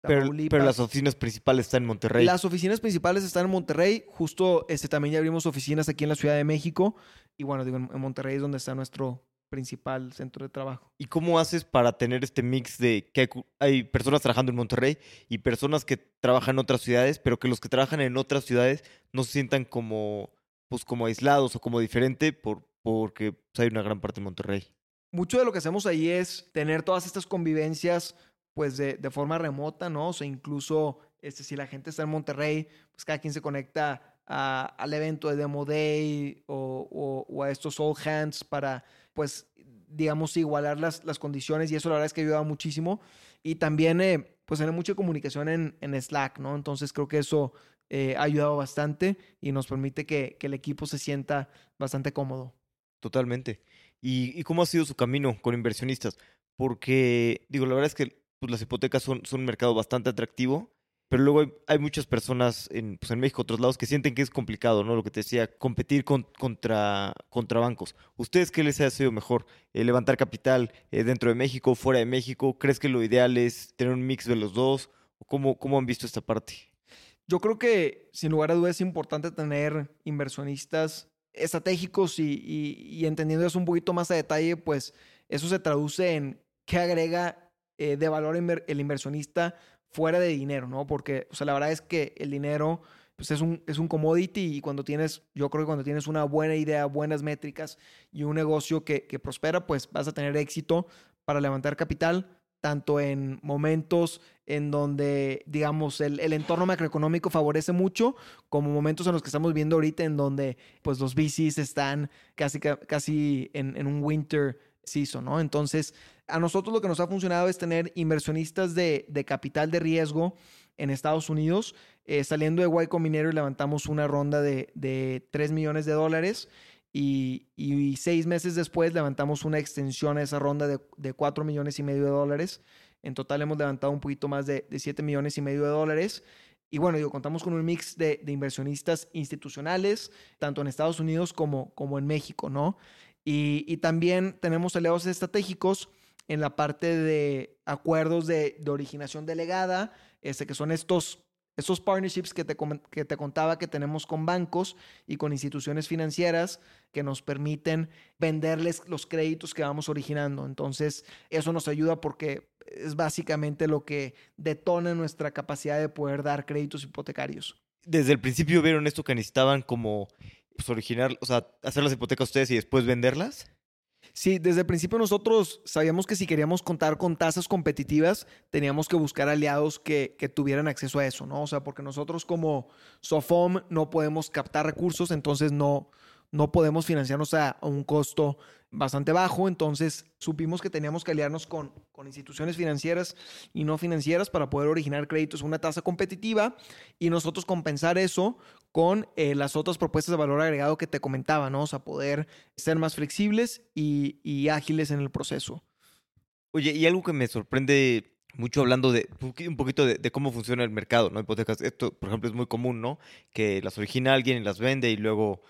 Pero, pero, las oficinas principales están en Monterrey. Las oficinas principales están en Monterrey. Justo este, también ya abrimos oficinas aquí en la Ciudad de México. Y bueno, digo, en Monterrey es donde está nuestro principal centro de trabajo. ¿Y cómo haces para tener este mix de que hay, hay, personas trabajando en Monterrey y personas que trabajan en otras ciudades, pero que los que trabajan en otras ciudades no se sientan como pues como aislados o como diferente por, porque pues, hay una gran parte de Monterrey. Mucho de lo que hacemos ahí es tener todas estas convivencias pues de, de forma remota, ¿no? O incluso este, si la gente está en Monterrey, pues cada quien se conecta a, al evento de Demo Day o, a estos All Hands para, pues, digamos, igualar las, las condiciones y eso la verdad es que ayuda muchísimo. Y también, eh, pues, tener mucha comunicación en, en Slack, ¿no? Entonces creo que eso eh, ha ayudado bastante y nos permite que, que, el equipo se sienta bastante cómodo. Totalmente. ¿Y, ¿Y, cómo ha sido su camino con inversionistas? Porque, digo, la verdad es que pues, las hipotecas son, son un mercado bastante atractivo, pero luego hay, hay muchas personas en, pues, en México, otros lados, que sienten que es complicado, ¿no? Lo que te decía, competir con, contra, contra bancos. ¿Ustedes qué les ha sido mejor? Eh, ¿Levantar capital eh, dentro de México, fuera de México? ¿Crees que lo ideal es tener un mix de los dos? ¿Cómo, cómo han visto esta parte? Yo creo que sin lugar a dudas es importante tener inversionistas estratégicos y, entendiendo eso un poquito más a detalle, pues eso se traduce en qué agrega eh, de valor el inversionista fuera de dinero, ¿no? Porque, o sea, la verdad es que el dinero pues es un, es un commodity y cuando tienes, yo creo que cuando tienes una buena idea, buenas métricas y un negocio que prospera, pues vas a tener éxito para levantar capital, tanto en momentos en donde, digamos, el, el, entorno macroeconómico favorece mucho, como momentos en los que estamos viendo ahorita en donde, pues, los VCs están casi, casi en, en un winter season, ¿no? Entonces, a nosotros lo que nos ha funcionado es tener inversionistas de, de capital de riesgo en Estados Unidos. Eh, saliendo de Y Combinator levantamos una ronda de, de 3 millones de dólares y, y, seis meses después levantamos una extensión a esa ronda de, de 4 millones y medio de dólares. En total hemos levantado un poquito más de, de 7 millones y medio de dólares. Y bueno, digo, contamos con un mix de, de, inversionistas institucionales, tanto en Estados Unidos como, como en México, ¿no? Y, y, también tenemos aliados estratégicos en la parte de acuerdos de, de originación delegada, este, que son estos esos partnerships que te, que te contaba que tenemos con bancos y con instituciones financieras que nos permiten venderles los créditos que vamos originando. Entonces, eso nos ayuda porque es básicamente lo que detona nuestra capacidad de poder dar créditos hipotecarios. Desde el principio vieron esto que necesitaban como pues, originar, o sea, hacer las hipotecas ustedes y después venderlas. Sí, desde el principio nosotros sabíamos que si queríamos contar con tasas competitivas, teníamos que buscar aliados que, que, tuvieran acceso a eso, ¿no? O sea, porque nosotros como Sofom no podemos captar recursos, entonces no, no podemos financiarnos a, un costo bastante bajo, entonces supimos que teníamos que aliarnos con, con, instituciones financieras y no financieras para poder originar créditos a una tasa competitiva y nosotros compensar eso con eh, las otras propuestas de valor agregado que te comentaba, ¿no? O sea, poder ser más flexibles y, ágiles en el proceso. Oye, y algo que me sorprende mucho hablando de un poquito de, cómo funciona el mercado, ¿no? Hipotecas, esto, por ejemplo, es muy común, ¿no? Que las origina alguien y las vende y luego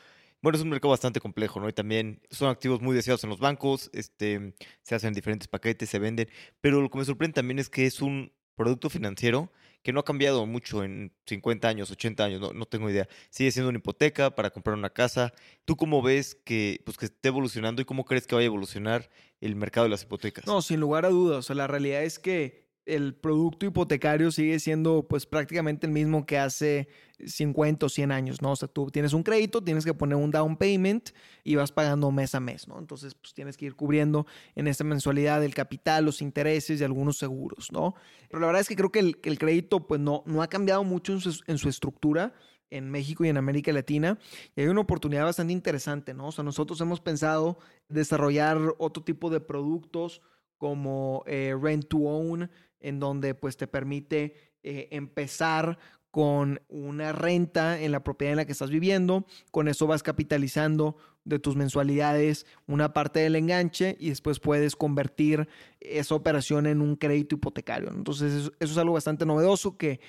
bueno, es un mercado bastante complejo, ¿no? Y también son activos muy deseados en los bancos, este, se hacen diferentes paquetes, se venden, pero lo que me sorprende también es que es un producto financiero que no ha cambiado mucho en 50 años, 80 años, no, no, tengo idea. Sigue siendo una hipoteca para comprar una casa. ¿Tú cómo ves que, pues, que esté evolucionando y cómo crees que vaya a evolucionar el mercado de las hipotecas? No, sin lugar a dudas. O sea, la realidad es que el producto hipotecario sigue siendo pues prácticamente el mismo que hace 50 o 100 años, ¿no? O sea, tú tienes un crédito, tienes que poner un down payment y vas pagando mes a mes, ¿no? Entonces, pues tienes que ir cubriendo en esta mensualidad el capital, los intereses y algunos seguros, ¿no? Pero la verdad es que creo que el, el crédito pues no, no ha cambiado mucho en su, en su estructura en México y en América Latina. Y hay una oportunidad bastante interesante, ¿no? O sea, nosotros hemos pensado desarrollar otro tipo de productos como eh, Rent to Own, en donde pues te permite eh, empezar con una renta en la propiedad en la que estás viviendo, con eso vas capitalizando de tus mensualidades una parte del enganche y después puedes convertir esa operación en un crédito hipotecario. Entonces eso, es algo bastante novedoso que,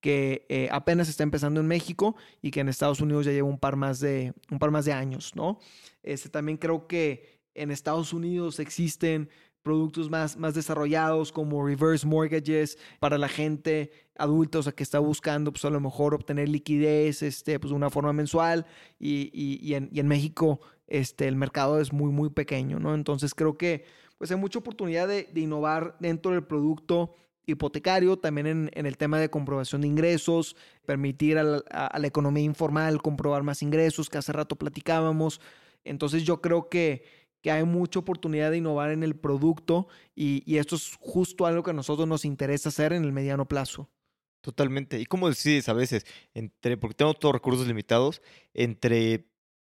que eh, apenas está empezando en México y que en Estados Unidos ya lleva un par más de, un par más de años, ¿no? Este, también creo que en Estados Unidos existen productos más, más desarrollados como reverse mortgages para la gente adulta, o sea, que está buscando pues a lo mejor obtener liquidez este, pues, de una forma mensual y, y, en, y, en, México este, el mercado es muy, muy pequeño, ¿no? Entonces creo que pues hay mucha oportunidad de, de innovar dentro del producto hipotecario, también en, en, el tema de comprobación de ingresos, permitir a la, a la economía informal comprobar más ingresos, que hace rato platicábamos. Entonces yo creo que que hay mucha oportunidad de innovar en el producto y, y, esto es justo algo que a nosotros nos interesa hacer en el mediano plazo. Totalmente. ¿Y cómo decides a veces, entre, porque tenemos todos recursos limitados, entre,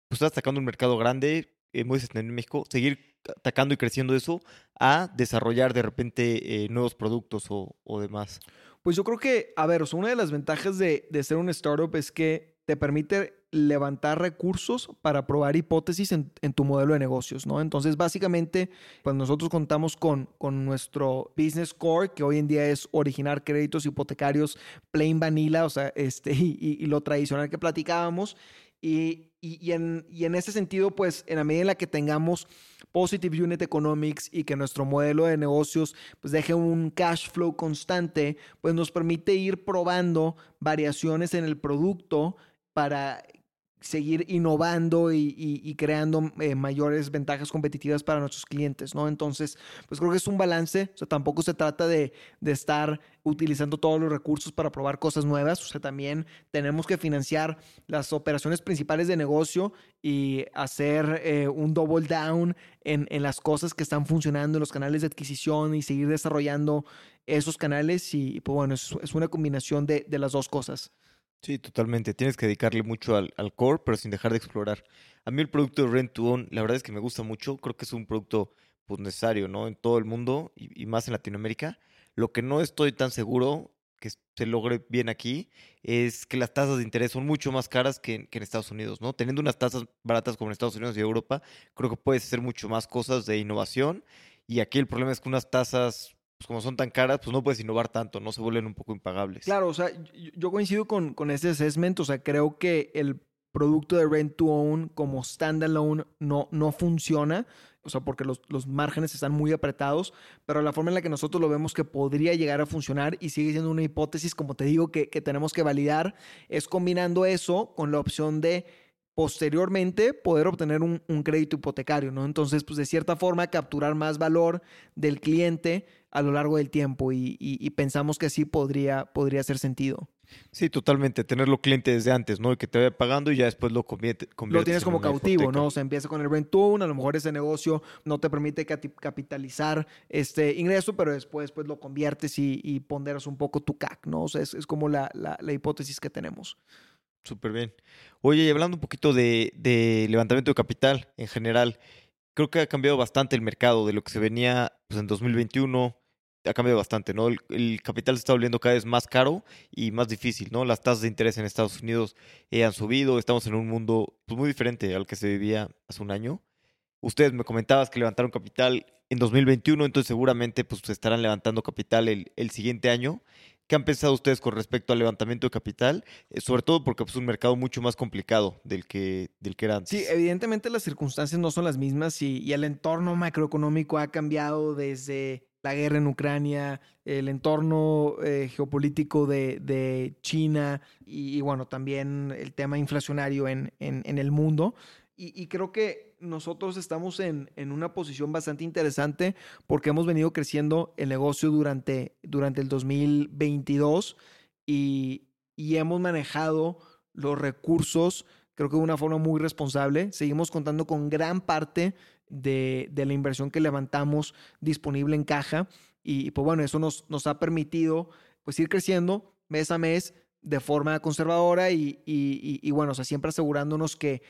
pues estás atacando un mercado grande, eh, muy en México, seguir atacando y creciendo eso, a desarrollar de repente eh, nuevos productos o, o, demás? Pues yo creo que, a ver, o sea, una de las ventajas de, de ser un startup es que te permite levantar recursos para probar hipótesis en, en, tu modelo de negocios, ¿no? Entonces, básicamente, pues nosotros contamos con, con nuestro business core, que hoy en día es originar créditos hipotecarios plain vanilla, o sea, este, y, y lo tradicional que platicábamos. Y, y, y, en, y en ese sentido, pues, en la medida en la que tengamos positive unit economics y que nuestro modelo de negocios pues deje un cash flow constante, pues nos permite ir probando variaciones en el producto para seguir innovando y, creando eh, mayores ventajas competitivas para nuestros clientes, ¿no? Entonces, pues creo que es un balance, o sea, tampoco se trata de, estar utilizando todos los recursos para probar cosas nuevas, o sea, también tenemos que financiar las operaciones principales de negocio y hacer eh, un double down en, las cosas que están funcionando en los canales de adquisición y seguir desarrollando esos canales y, pues bueno, es, una combinación de las dos cosas. Sí, totalmente. Tienes que dedicarle mucho al, al, core, pero sin dejar de explorar. A mí el producto de Rent to Own, la verdad es que me gusta mucho. Creo que es un producto pues, necesario, ¿no? En todo el mundo y, más en Latinoamérica. Lo que no estoy tan seguro que se logre bien aquí es que las tasas de interés son mucho más caras que, que en Estados Unidos, ¿no? Teniendo unas tasas baratas como en Estados Unidos y Europa, creo que puedes hacer mucho más cosas de innovación. Y aquí el problema es que unas tasas pues como son tan caras, pues no puedes innovar tanto, no se vuelven un poco impagables. Claro, o sea, yo coincido con, con ese assessment, o sea, creo que el producto de rent to own como standalone no, no funciona, o sea, porque los, los, márgenes están muy apretados, pero la forma en la que nosotros lo vemos que podría llegar a funcionar y sigue siendo una hipótesis, como te digo, que, que tenemos que validar, es combinando eso con la opción de posteriormente poder obtener un, un, crédito hipotecario, ¿no? Entonces, pues de cierta forma capturar más valor del cliente a lo largo del tiempo y, y, y pensamos que así podría, podría hacer sentido. Sí, totalmente, tenerlo cliente desde antes, ¿no? Y que te vaya pagando y ya después lo convierte. Lo tienes como cautivo, hipoteca. ¿no? O sea, empieza con el rent to a lo mejor ese negocio no te permite capitalizar este ingreso, pero después pues, lo conviertes y, y ponderas un poco tu CAC, ¿no? O sea, es, es como la, la, la hipótesis que tenemos. Súper bien. Oye, y hablando un poquito de, de, levantamiento de capital en general, creo que ha cambiado bastante el mercado de lo que se venía pues, en 2021. Ha cambiado bastante, ¿no? El, capital se está volviendo cada vez más caro y más difícil, ¿no? Las tasas de interés en Estados Unidos eh, han subido, estamos en un mundo pues, muy diferente al que se vivía hace un año. Ustedes me comentabas que levantaron capital en 2021, entonces seguramente pues estarán levantando capital el, el siguiente año. ¿Qué han pensado ustedes con respecto al levantamiento de capital? Eh, sobre todo porque es un mercado mucho más complicado del que, del que era antes. Sí, evidentemente las circunstancias no son las mismas y, el entorno macroeconómico ha cambiado desde la guerra en Ucrania, el entorno eh, geopolítico de, China y, bueno, también el tema inflacionario en, en, el mundo. Y, creo que nosotros estamos en, en, una posición bastante interesante porque hemos venido creciendo el negocio durante, durante el 2022 y, y hemos manejado los recursos, creo que de una forma muy responsable. Seguimos contando con gran parte de, de la inversión que levantamos disponible en caja y pues bueno, eso nos, nos ha permitido pues ir creciendo mes a mes de forma conservadora y, y, y bueno, o sea, siempre asegurándonos que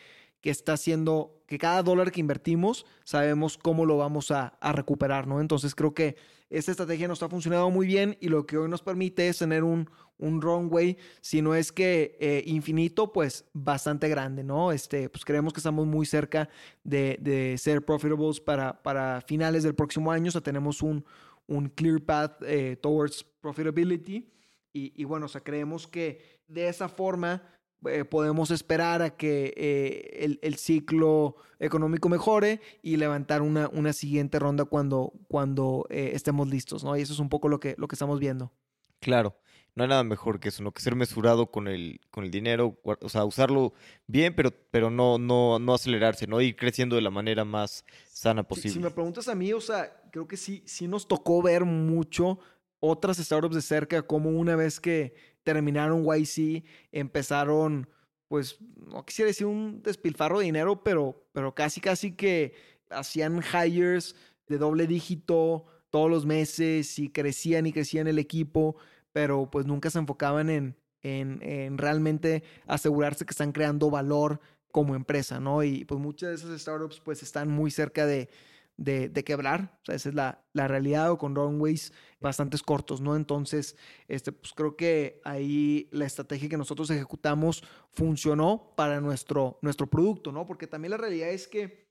que está haciendo que cada dólar que invertimos sabemos cómo lo vamos a, recuperar, ¿no? Entonces creo que esta estrategia nos ha funcionado muy bien y lo que hoy nos permite es tener un, un runway, si no es que eh, infinito, pues bastante grande, ¿no? Este, pues creemos que estamos muy cerca de, ser profitables para, para finales del próximo año, o sea, tenemos un, un clear path eh, towards profitability y, y bueno, o sea, creemos que de esa forma eh, podemos esperar a que eh, el, ciclo económico mejore y levantar una, una siguiente ronda cuando, cuando eh, estemos listos, ¿no? Y eso es un poco lo que, lo que estamos viendo. Claro, no hay nada mejor que eso, ¿no? Que ser mesurado con el, con el dinero, o sea, usarlo bien, pero, pero no, no, no acelerarse, ¿no? Ir creciendo de la manera más sana posible. Si, me preguntas a mí, o sea, creo que sí, sí nos tocó ver mucho otras startups de cerca, como una vez que terminaron YC, empezaron, pues, no quisiera decir un despilfarro de dinero, pero, pero casi, casi que hacían hires de doble dígito todos los meses y crecían y crecían el equipo, pero pues nunca se enfocaban en, en, en realmente asegurarse que están creando valor como empresa, ¿no? Y pues muchas de esas startups pues están muy cerca de, de, quebrar. O sea, esa es la, la realidad o con runways bastantes cortos, ¿no? Entonces, este, pues creo que ahí la estrategia que nosotros ejecutamos funcionó para nuestro, nuestro producto, ¿no? Porque también la realidad es que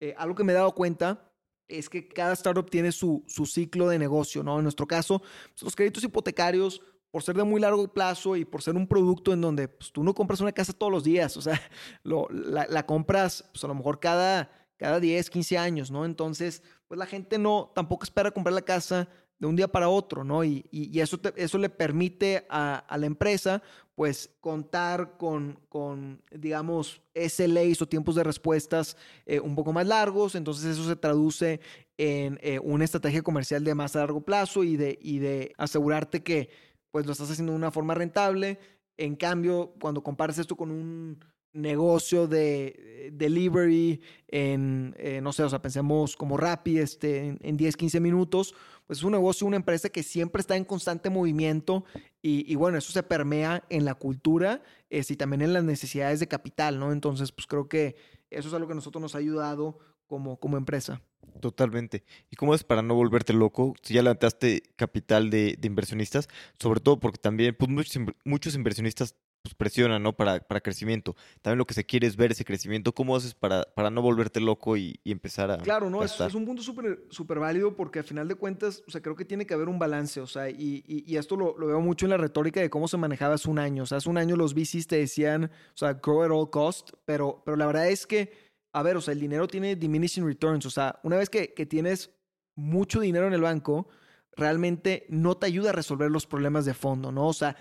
eh, algo que me he dado cuenta es que cada startup tiene su, su ciclo de negocio, ¿no? En nuestro caso, pues, los créditos hipotecarios por ser de muy largo plazo y por ser un producto en donde pues, tú no compras una casa todos los días, o sea, lo, la, la, compras pues, a lo mejor cada cada 10, 15 años, ¿no? Entonces, pues la gente no, tampoco espera comprar la casa de un día para otro, ¿no? Y, y, eso, eso le permite a, a, la empresa, pues, contar con, con, digamos, SLAs o tiempos de respuestas eh, un poco más largos. Entonces, eso se traduce en eh, una estrategia comercial de más a largo plazo y de, y de asegurarte que, pues, lo estás haciendo de una forma rentable. En cambio, cuando compares esto con un negocio de delivery en, eh, no sé, o sea, pensemos como Rappi este, en, 10, 15 minutos, pues es un negocio, una empresa que siempre está en constante movimiento y, bueno, eso se permea en la cultura eh, y también en las necesidades de capital, ¿no? Entonces, pues creo que eso es algo que a nosotros nos ha ayudado como, como empresa. Totalmente. ¿Y cómo es para no volverte loco? Si ya levantaste capital de, inversionistas, sobre todo porque también pues, muchos inversionistas pues, presionan, ¿no? Para, para crecimiento. También lo que se quiere es ver ese crecimiento. ¿Cómo haces para, para no volverte loco y, empezar a. Claro, no, es, es, un punto súper super válido porque al final de cuentas, o sea, creo que tiene que haber un balance, o sea, y, y, esto lo, lo, veo mucho en la retórica de cómo se manejaba hace un año. O sea, hace un año los VCs te decían, o sea, grow at all cost, pero, pero la verdad es que, a ver, o sea, el dinero tiene diminishing returns, o sea, una vez que, que tienes mucho dinero en el banco, realmente no te ayuda a resolver los problemas de fondo, ¿no? O sea,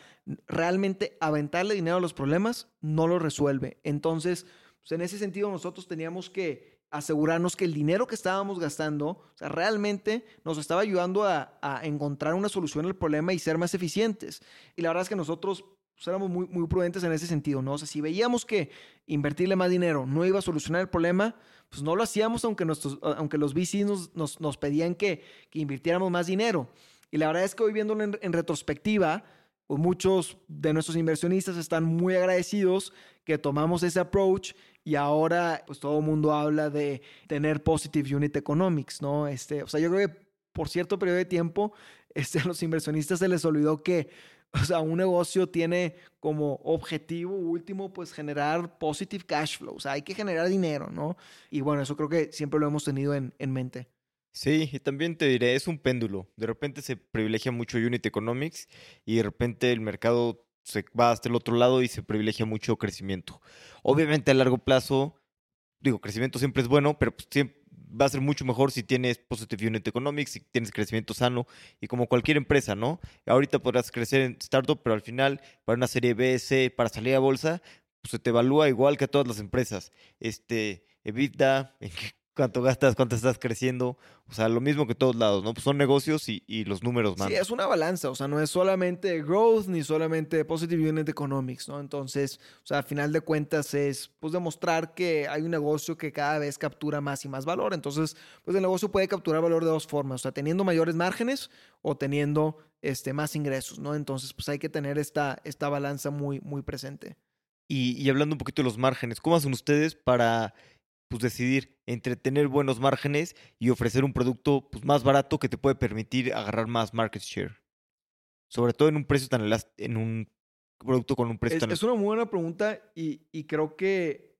realmente aventarle dinero a los problemas no lo resuelve. Entonces, pues en ese sentido nosotros teníamos que asegurarnos que el dinero que estábamos gastando, o sea, realmente nos estaba ayudando a, encontrar una solución al problema y ser más eficientes. Y la verdad es que nosotros pues, éramos muy, muy prudentes en ese sentido, ¿no? O sea, si veíamos que invertirle más dinero no iba a solucionar el problema, pues no lo hacíamos aunque, nuestros, aunque los VCs nos, nos, pedían que, que, invirtiéramos más dinero. Y la verdad es que hoy viéndolo en, retrospectiva, pues muchos de nuestros inversionistas están muy agradecidos que tomamos ese approach y ahora pues todo el mundo habla de tener positive unit economics, ¿no? Este, o sea, yo creo que por cierto periodo de tiempo este, a los inversionistas se les olvidó que o sea, un negocio tiene como objetivo último, pues generar positive cash flow. O sea, hay que generar dinero, ¿no? Y bueno, eso creo que siempre lo hemos tenido en, mente. Sí, y también te diré, es un péndulo. De repente se privilegia mucho Unit Economics y de repente el mercado se va hasta el otro lado y se privilegia mucho crecimiento. Obviamente a largo plazo, digo, crecimiento siempre es bueno, pero pues va a ser mucho mejor si tienes Positive Unit Economics, si tienes crecimiento sano y como cualquier empresa, ¿no? Ahorita podrás crecer en startup, pero al final, para una serie B, C, para salir a bolsa, pues se te evalúa igual que a todas las empresas. Este, EBITDA, en cuánto gastas, cuánto estás creciendo. O sea, lo mismo que todos lados, ¿no? Pues son negocios y, los números más. Sí, es una balanza. O sea, no es solamente growth ni solamente positive unit economics, ¿no? Entonces, o sea, al final de cuentas es, pues, demostrar que hay un negocio que cada vez captura más y más valor. Entonces, pues, el negocio puede capturar valor de dos formas. O sea, teniendo mayores márgenes o teniendo este, más ingresos, ¿no? Entonces, pues, hay que tener esta, esta balanza muy, muy presente. Y, y hablando un poquito de los márgenes, ¿cómo hacen ustedes para pues decidir entre tener buenos márgenes y ofrecer un producto pues, más barato que te puede permitir agarrar más market share. Sobre todo en un precio tan en un producto con un precio es, tan Es una muy buena pregunta y, y, creo que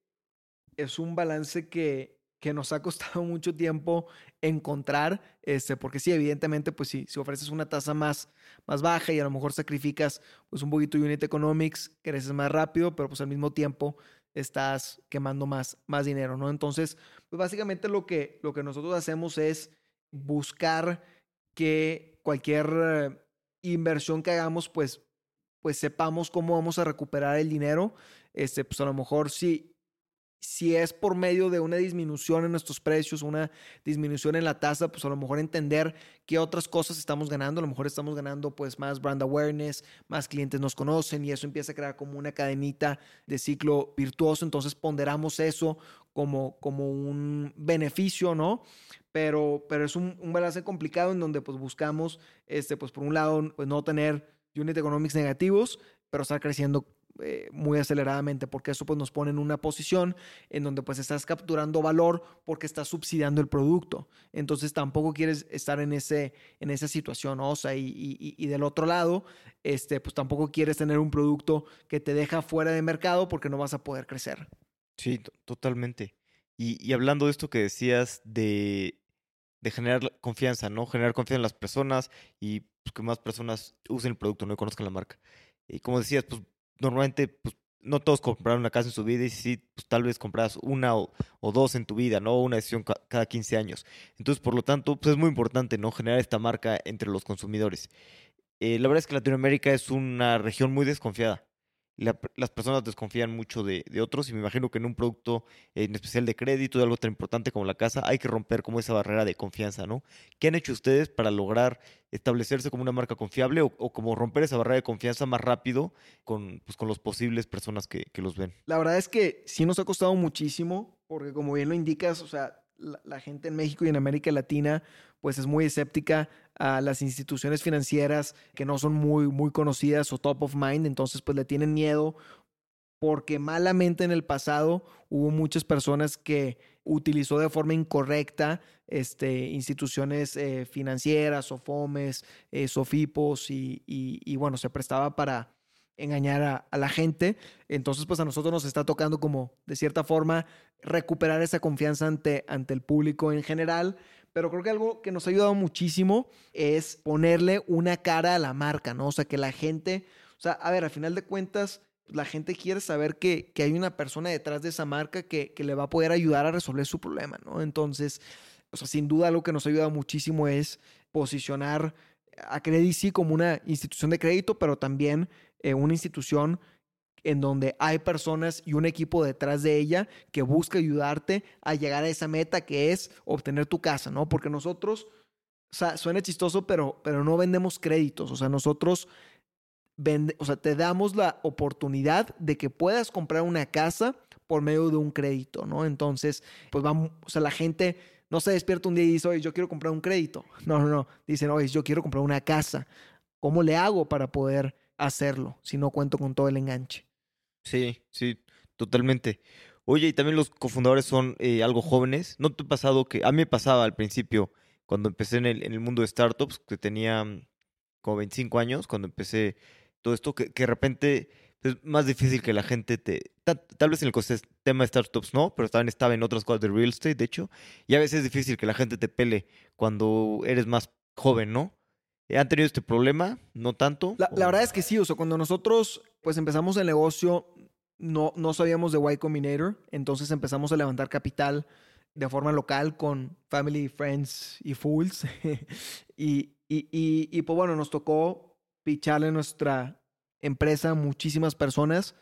es un balance que, que nos ha costado mucho tiempo encontrar, este, porque sí, evidentemente, pues sí, si ofreces una tasa más, más baja y a lo mejor sacrificas pues un poquito unit economics, creces más rápido, pero pues al mismo tiempo estás quemando más, más dinero, ¿no? Entonces, pues básicamente lo que, lo que nosotros hacemos es buscar que cualquier inversión que hagamos, pues, pues sepamos cómo vamos a recuperar el dinero. Este, pues a lo mejor sí si es por medio de una disminución en nuestros precios, una disminución en la tasa, pues a lo mejor entender qué otras cosas estamos ganando. A lo mejor estamos ganando pues más brand awareness, más clientes nos conocen y eso empieza a crear como una cadenita de ciclo virtuoso. Entonces ponderamos eso como, como un beneficio, ¿no? Pero, pero es un, un balance complicado en donde pues buscamos, este, pues por un lado, pues no tener unit economics negativos, pero estar creciendo eh, muy aceleradamente, porque eso pues nos pone en una posición en donde pues estás capturando valor porque estás subsidiando el producto. Entonces tampoco quieres estar en, ese, en esa situación, o sea, y, y, del otro lado, este, pues tampoco quieres tener un producto que te deja fuera de mercado porque no vas a poder crecer. Sí, totalmente. Y, y hablando de esto que decías de, de generar confianza, ¿no? Generar confianza en las personas y pues, que más personas usen el producto, no conozcan la marca. Y como decías, pues normalmente, pues, no todos compraron una casa en su vida y sí, pues, tal vez compras una o, dos en tu vida, ¿no? Una decisión cada 15 años. Entonces, por lo tanto, pues es muy importante, ¿no? Generar esta marca entre los consumidores. Eh, la verdad es que Latinoamérica es una región muy desconfiada las personas desconfían mucho de, otros y me imagino que en un producto en especial de crédito, de algo tan importante como la casa, hay que romper como esa barrera de confianza, ¿no? ¿Qué han hecho ustedes para lograr establecerse como una marca confiable o, como romper esa barrera de confianza más rápido con, pues, con los posibles personas que, que los ven? La verdad es que sí nos ha costado muchísimo porque como bien lo indicas, o sea, la, gente en México y en América Latina pues es muy escéptica a las instituciones financieras que no son muy, muy conocidas o top of mind, entonces pues le tienen miedo porque malamente en el pasado hubo muchas personas que utilizó de forma incorrecta este, instituciones eh, financieras, o FOMES, eh, SOFIPOS y, y, bueno, se prestaba para, engañar a, la gente. Entonces, pues a nosotros nos está tocando como, de cierta forma, recuperar esa confianza ante, ante el público en general. Pero creo que algo que nos ha ayudado muchísimo es ponerle una cara a la marca, ¿no? O sea, que la gente, o sea, a ver, al final de cuentas, la gente quiere saber que, que hay una persona detrás de esa marca que, que, le va a poder ayudar a resolver su problema, ¿no? Entonces, o sea, sin duda algo que nos ha ayudado muchísimo es posicionar a Credit como una institución de crédito, pero también eh, una institución en donde hay personas y un equipo detrás de ella que busca ayudarte a llegar a esa meta que es obtener tu casa, ¿no? Porque nosotros, o sea, suena chistoso, pero, pero no vendemos créditos, o sea, nosotros vende, o sea, te damos la oportunidad de que puedas comprar una casa por medio de un crédito, ¿no? Entonces, pues vamos, o sea, la gente no se despierta un día y dice, oye, yo quiero comprar un crédito. No, no, no. Dicen, oye, yo quiero comprar una casa. ¿Cómo le hago para poder hacerlo si no cuento con todo el enganche. Sí, sí, totalmente. Oye, y también los cofundadores son eh, algo jóvenes. ¿No te ha pasado que a mí me pasaba al principio, cuando empecé en el, en el mundo de startups, que tenía mm, como 25 años, cuando empecé todo esto, que, que de repente es más difícil que la gente te... Tal, vez en el tema de startups no, pero también estaba en otras cosas de real estate, de hecho. Y a veces es difícil que la gente te pele cuando eres más joven, ¿no? ¿Han tenido este problema? ¿No tanto? La, verdad es que sí, o sea, cuando nosotros pues empezamos el negocio, no, no sabíamos de Y Combinator, entonces empezamos a levantar capital de forma local con family, friends y fools. y, y, y, pues bueno, nos tocó picharle nuestra empresa a muchísimas personas.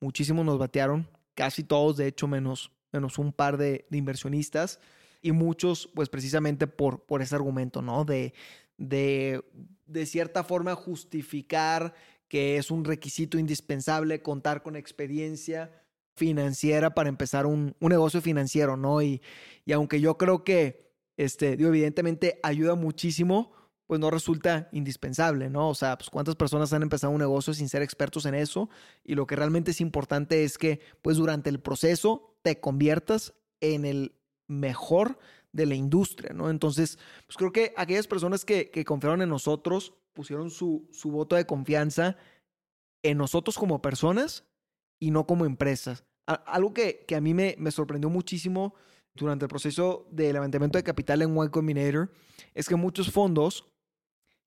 Muchísimos nos batearon, casi todos, de hecho, menos, menos un par de, de inversionistas. Y muchos, pues precisamente por, por ese argumento, ¿no? De, de, de cierta forma, justificar que es un requisito indispensable contar con experiencia financiera para empezar un, un negocio financiero, ¿no? Y, y, aunque yo creo que, este, evidentemente ayuda muchísimo, pues no resulta indispensable, ¿no? O sea, pues cuántas personas han empezado un negocio sin ser expertos en eso y lo que realmente es importante es que, pues durante el proceso te conviertas en el mejor de la industria, ¿no? Entonces, pues creo que aquellas personas que, que confiaron en nosotros, pusieron su, su voto de confianza en nosotros como personas y no como empresas algo que, que a mí me, me, sorprendió muchísimo durante el proceso de levantamiento de capital en Y Combinator es que muchos fondos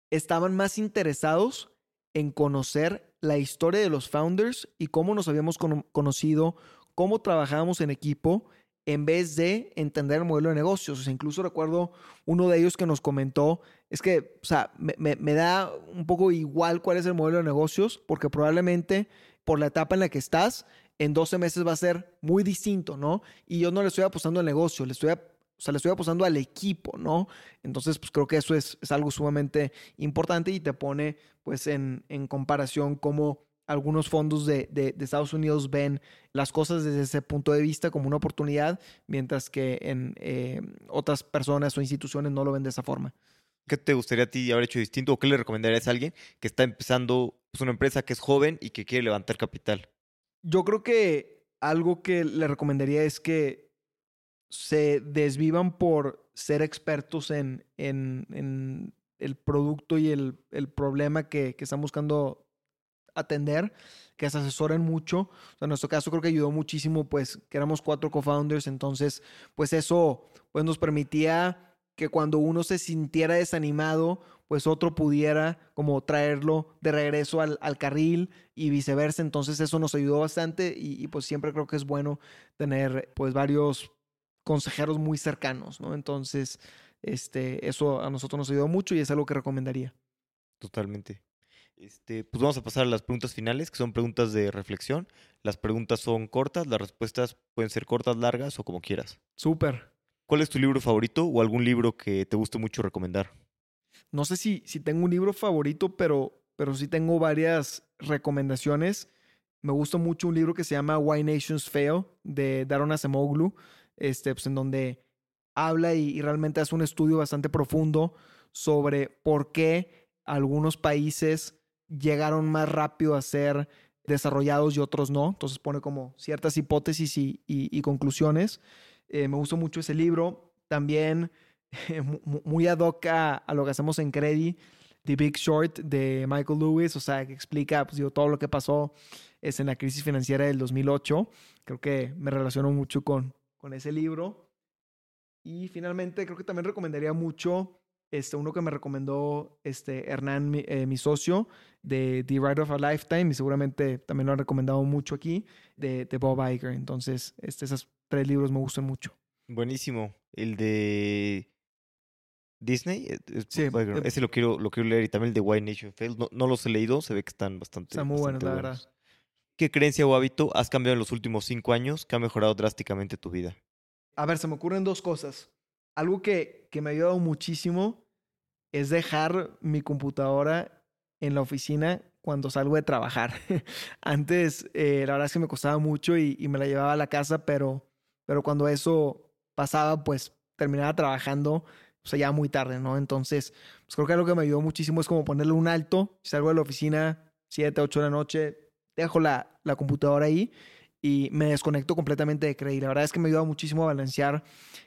estaban más interesados en conocer la historia de los founders y cómo nos habíamos conocido, cómo trabajábamos en equipo, en vez de entender el modelo de negocios. Incluso recuerdo uno de ellos que nos comentó, es que, o sea, me, da un poco igual cuál es el modelo de negocios, porque probablemente por la etapa en la que estás, en 12 meses va a ser muy distinto, ¿no? Y yo no le estoy apostando al negocio, le estoy, o sea, le estoy apostando al equipo, ¿no? Entonces, pues creo que eso es, es algo sumamente importante y te pone, pues, en, en comparación cómo algunos fondos de, de, Estados Unidos ven las cosas desde ese punto de vista como una oportunidad, mientras que en eh, otras personas o instituciones no lo ven de esa forma. ¿Qué te gustaría a ti haber hecho distinto o qué le recomendarías a alguien que está empezando pues, una empresa que es joven y que quiere levantar capital? Yo creo que algo que le recomendaría es que se desvivan por ser expertos en, en, el producto y el, el problema que, que, están buscando atender, que se asesoren mucho. en nuestro caso creo que ayudó muchísimo, pues, que éramos cuatro co-founders, entonces, pues eso pues, nos permitía que cuando uno se sintiera desanimado, pues otro pudiera como traerlo de regreso al, al carril y viceversa. Entonces eso nos ayudó bastante y, pues siempre creo que es bueno tener pues varios consejeros muy cercanos, ¿no? Entonces, este, eso a nosotros nos ayudó mucho y es algo que recomendaría. Totalmente. Este, pues vamos a pasar a las preguntas finales, que son preguntas de reflexión. Las preguntas son cortas, las respuestas pueden ser cortas, largas o como quieras. Súper. ¿Cuál es tu libro favorito o algún libro que te guste mucho recomendar? No sé si, si tengo un libro favorito, pero, pero sí tengo varias recomendaciones. Me gusta mucho un libro que se llama Why Nations Fail de Daron Acemoglu, este, pues, en donde habla y, realmente hace un estudio bastante profundo sobre por qué algunos países llegaron más rápido a ser desarrollados y otros no. Entonces pone como ciertas hipótesis y, conclusiones. Eh, me gustó mucho ese libro. También muy ad hoc a, lo que hacemos en Credit, The Big Short de Michael Lewis, o sea, que explica pues, todo lo que pasó es en la crisis financiera del 2008. Creo que me relaciono mucho con ese libro. Y finalmente, creo que también recomendaría mucho este, uno que me recomendó este, Hernán, mi, eh, mi socio, de The Ride of a Lifetime, y seguramente también lo han recomendado mucho aquí, de, de Bob Iger. Entonces, este, esos tres libros me gustan mucho. Buenísimo. El de Disney. Eh, sí, em ese lo quiero, lo quiero leer y también el de Why Nation Fails. No, no, los he leído, se ve que están bastante. Están muy buenos, la verdad. ¿Qué creencia o hábito has cambiado en los últimos cinco años que ha mejorado drásticamente tu vida? A ver, se me ocurren dos cosas. Algo que, que me ha ayudado muchísimo es dejar mi computadora en la oficina cuando salgo de trabajar. Antes, eh, la verdad es que me costaba mucho y, me la llevaba a la casa, pero, pero cuando eso pasaba, pues terminaba trabajando o sea, ya muy tarde, ¿no? Entonces, pues creo que algo que me ayudó muchísimo es como ponerle un alto. Salgo de la oficina 7, 8 de la noche, dejo la, la computadora ahí y me desconecto completamente de creer. La verdad es que me ayuda muchísimo a balancear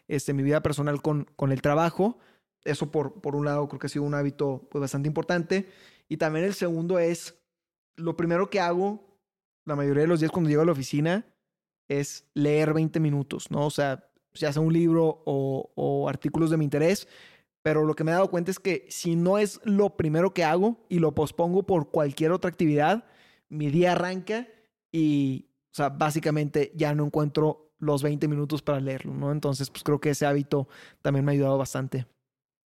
este, mi vida personal con, con el trabajo. Eso por, por un lado creo que ha sido un hábito pues, bastante importante. Y también el segundo es, lo primero que hago la mayoría de los días cuando llego a la oficina es leer 20 minutos, ¿no? O sea, ya sea un libro o, o artículos de mi interés, pero lo que me he dado cuenta es que si no es lo primero que hago y lo pospongo por cualquier otra actividad, mi día arranca y, o sea, básicamente ya no encuentro los 20 minutos para leerlo, ¿no? Entonces, pues creo que ese hábito también me ha ayudado bastante.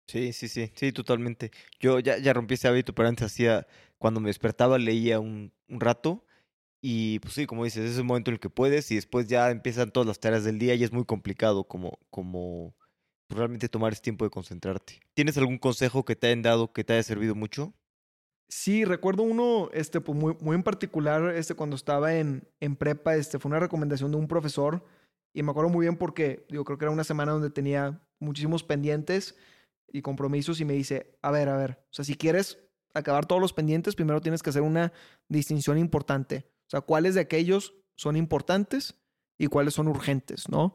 Sí, sí, sí, sí, totalmente. Yo ya, ya rompí ese hábito, pero antes hacía, cuando me despertaba leía un, un rato y pues sí, como dices, es el momento en el que puedes y después ya empiezan todas las tareas del día y es muy complicado como, como realmente tomar ese tiempo de concentrarte. ¿Tienes algún consejo que te hayan dado que te haya servido mucho? Sí, recuerdo uno, este, pues muy, en particular, este, cuando estaba en, en prepa, este, fue una recomendación de un profesor y me acuerdo muy bien porque, digo, creo que era una semana donde tenía muchísimos pendientes y compromisos y me dice, a ver, a ver, o sea, si quieres acabar todos los pendientes, primero tienes que hacer una distinción importante. O sea, cuáles de aquellos son importantes y cuáles son urgentes, ¿no?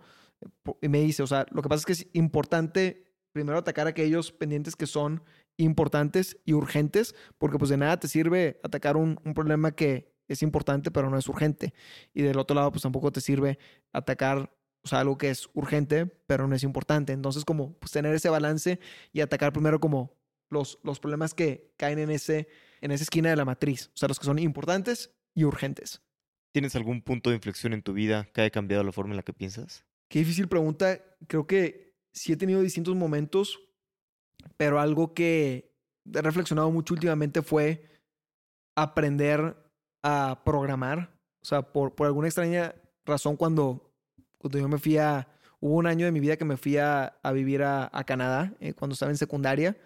Y me dice, o sea, lo que pasa es que es importante primero atacar aquellos pendientes que son importantes y urgentes, porque pues de nada te sirve atacar un, un, problema que es importante pero no es urgente. Y del otro lado pues tampoco te sirve atacar, o sea, algo que es urgente pero no es importante. Entonces como pues tener ese balance y atacar primero como los, los problemas que caen en, ese, en esa esquina de la matriz, o sea, los que son importantes y urgentes. ¿Tienes algún punto de inflexión en tu vida que haya cambiado la forma en la que piensas? Qué difícil pregunta. Creo que sí he tenido distintos momentos, pero algo que he reflexionado mucho últimamente fue aprender a programar. O sea, por, por alguna extraña razón, cuando, cuando yo me fui a... Hubo un año de mi vida que me fui a, vivir a, Canadá, eh, cuando estaba en secundaria.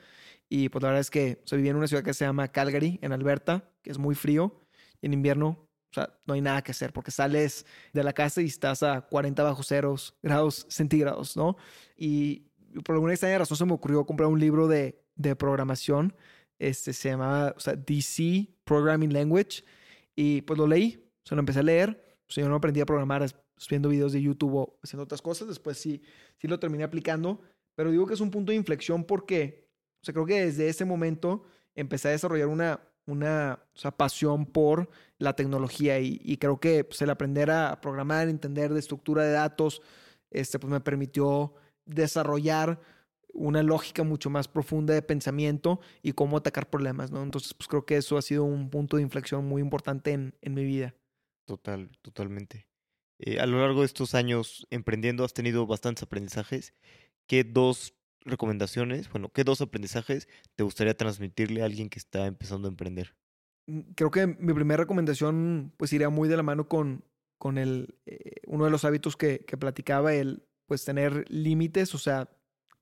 Y pues la verdad es que se vivía en una ciudad que se llama Calgary, en Alberta, que es muy frío. Y en invierno o sea, no hay nada que hacer porque sales de la casa y estás a 40 bajo ceros grados centígrados, ¿no? Y por alguna extraña razón se me ocurrió comprar un libro de, de programación. Este se llamaba, o sea, DC Programming Language. Y pues lo leí, o lo empecé a leer. O sea, yo no aprendí a programar viendo videos de YouTube o haciendo otras cosas. Después sí, sí lo terminé aplicando. Pero digo que es un punto de inflexión porque, o sea, creo que desde ese momento empecé a desarrollar una, una o sea, pasión por la tecnología y, creo que pues, el aprender a programar, entender de estructura de datos, este, pues me permitió desarrollar una lógica mucho más profunda de pensamiento y cómo atacar problemas, ¿no? Entonces, pues creo que eso ha sido un punto de inflexión muy importante en, en mi vida. Total, totalmente. Eh, a lo largo de estos años emprendiendo has tenido bastantes aprendizajes. ¿Qué dos recomendaciones, bueno, qué dos aprendizajes te gustaría transmitirle a alguien que está empezando a emprender? Mm, creo que mi primera recomendación pues iría muy de la mano con, con el, eh, uno de los hábitos que, que platicaba, el pues tener límites, o sea,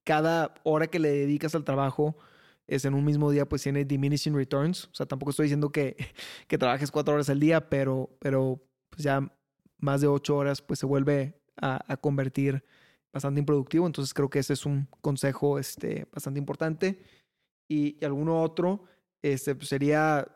cada hora que le dedicas al trabajo es en un mismo día pues tiene diminishing returns, o sea, tampoco estoy diciendo que, que trabajes cuatro horas al día, pero, pero pues ya más de ocho horas pues se vuelve a, a convertir bastante improductivo. Entonces creo que ese es un consejo este, bastante importante. Y, alguno otro este, pues, sería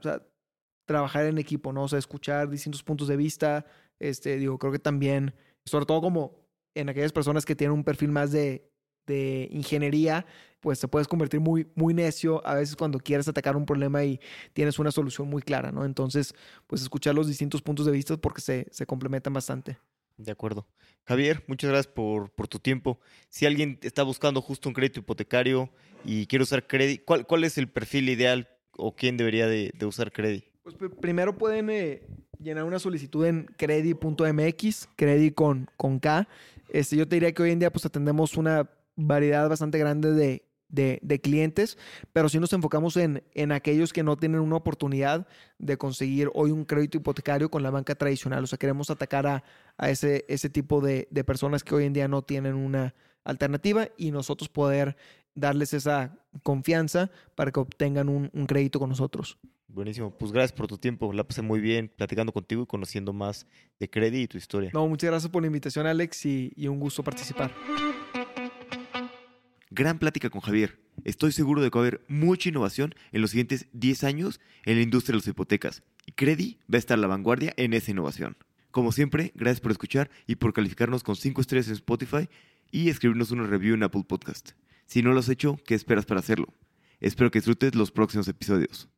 trabajar en equipo, ¿no? O sea, escuchar distintos puntos de vista. Este, digo, creo que también, sobre todo como en aquellas personas que tienen un perfil más de, de ingeniería, pues te puedes convertir muy, muy necio a veces cuando quieres atacar un problema y tienes una solución muy clara, ¿no? Entonces, pues escuchar los distintos puntos de vista porque se, se complementan bastante. De acuerdo. Javier, muchas gracias por, por, tu tiempo. Si alguien está buscando justo un crédito hipotecario y quiere usar crédito, ¿cuál, ¿cuál, es el perfil ideal o quién debería de, de usar crédito? Pues primero pueden eh, llenar una solicitud en credit.mx, credit con, con K. Este, yo te diría que hoy en día pues atendemos una variedad bastante grande de, de, clientes, pero si nos enfocamos en, en aquellos que no tienen una oportunidad de conseguir hoy un crédito hipotecario con la banca tradicional. O sea, queremos atacar a, a ese, ese tipo de, de personas que hoy en día no tienen una alternativa y nosotros poder darles esa confianza para que obtengan un, un, crédito con nosotros. Buenísimo, pues gracias por tu tiempo, la pasé muy bien platicando contigo y conociendo más de crédito y tu historia. No, muchas gracias por la invitación Alex y, y un gusto participar. Gran plática con Javier. Estoy seguro de que va a haber mucha innovación en los siguientes 10 años en la industria de las hipotecas. Y Credi va a estar a la vanguardia en esa innovación. Como siempre, gracias por escuchar y por calificarnos con 5 estrellas en Spotify y escribirnos una review en Apple Podcast. Si no lo has hecho, ¿qué esperas para hacerlo? Espero que disfrutes los próximos episodios.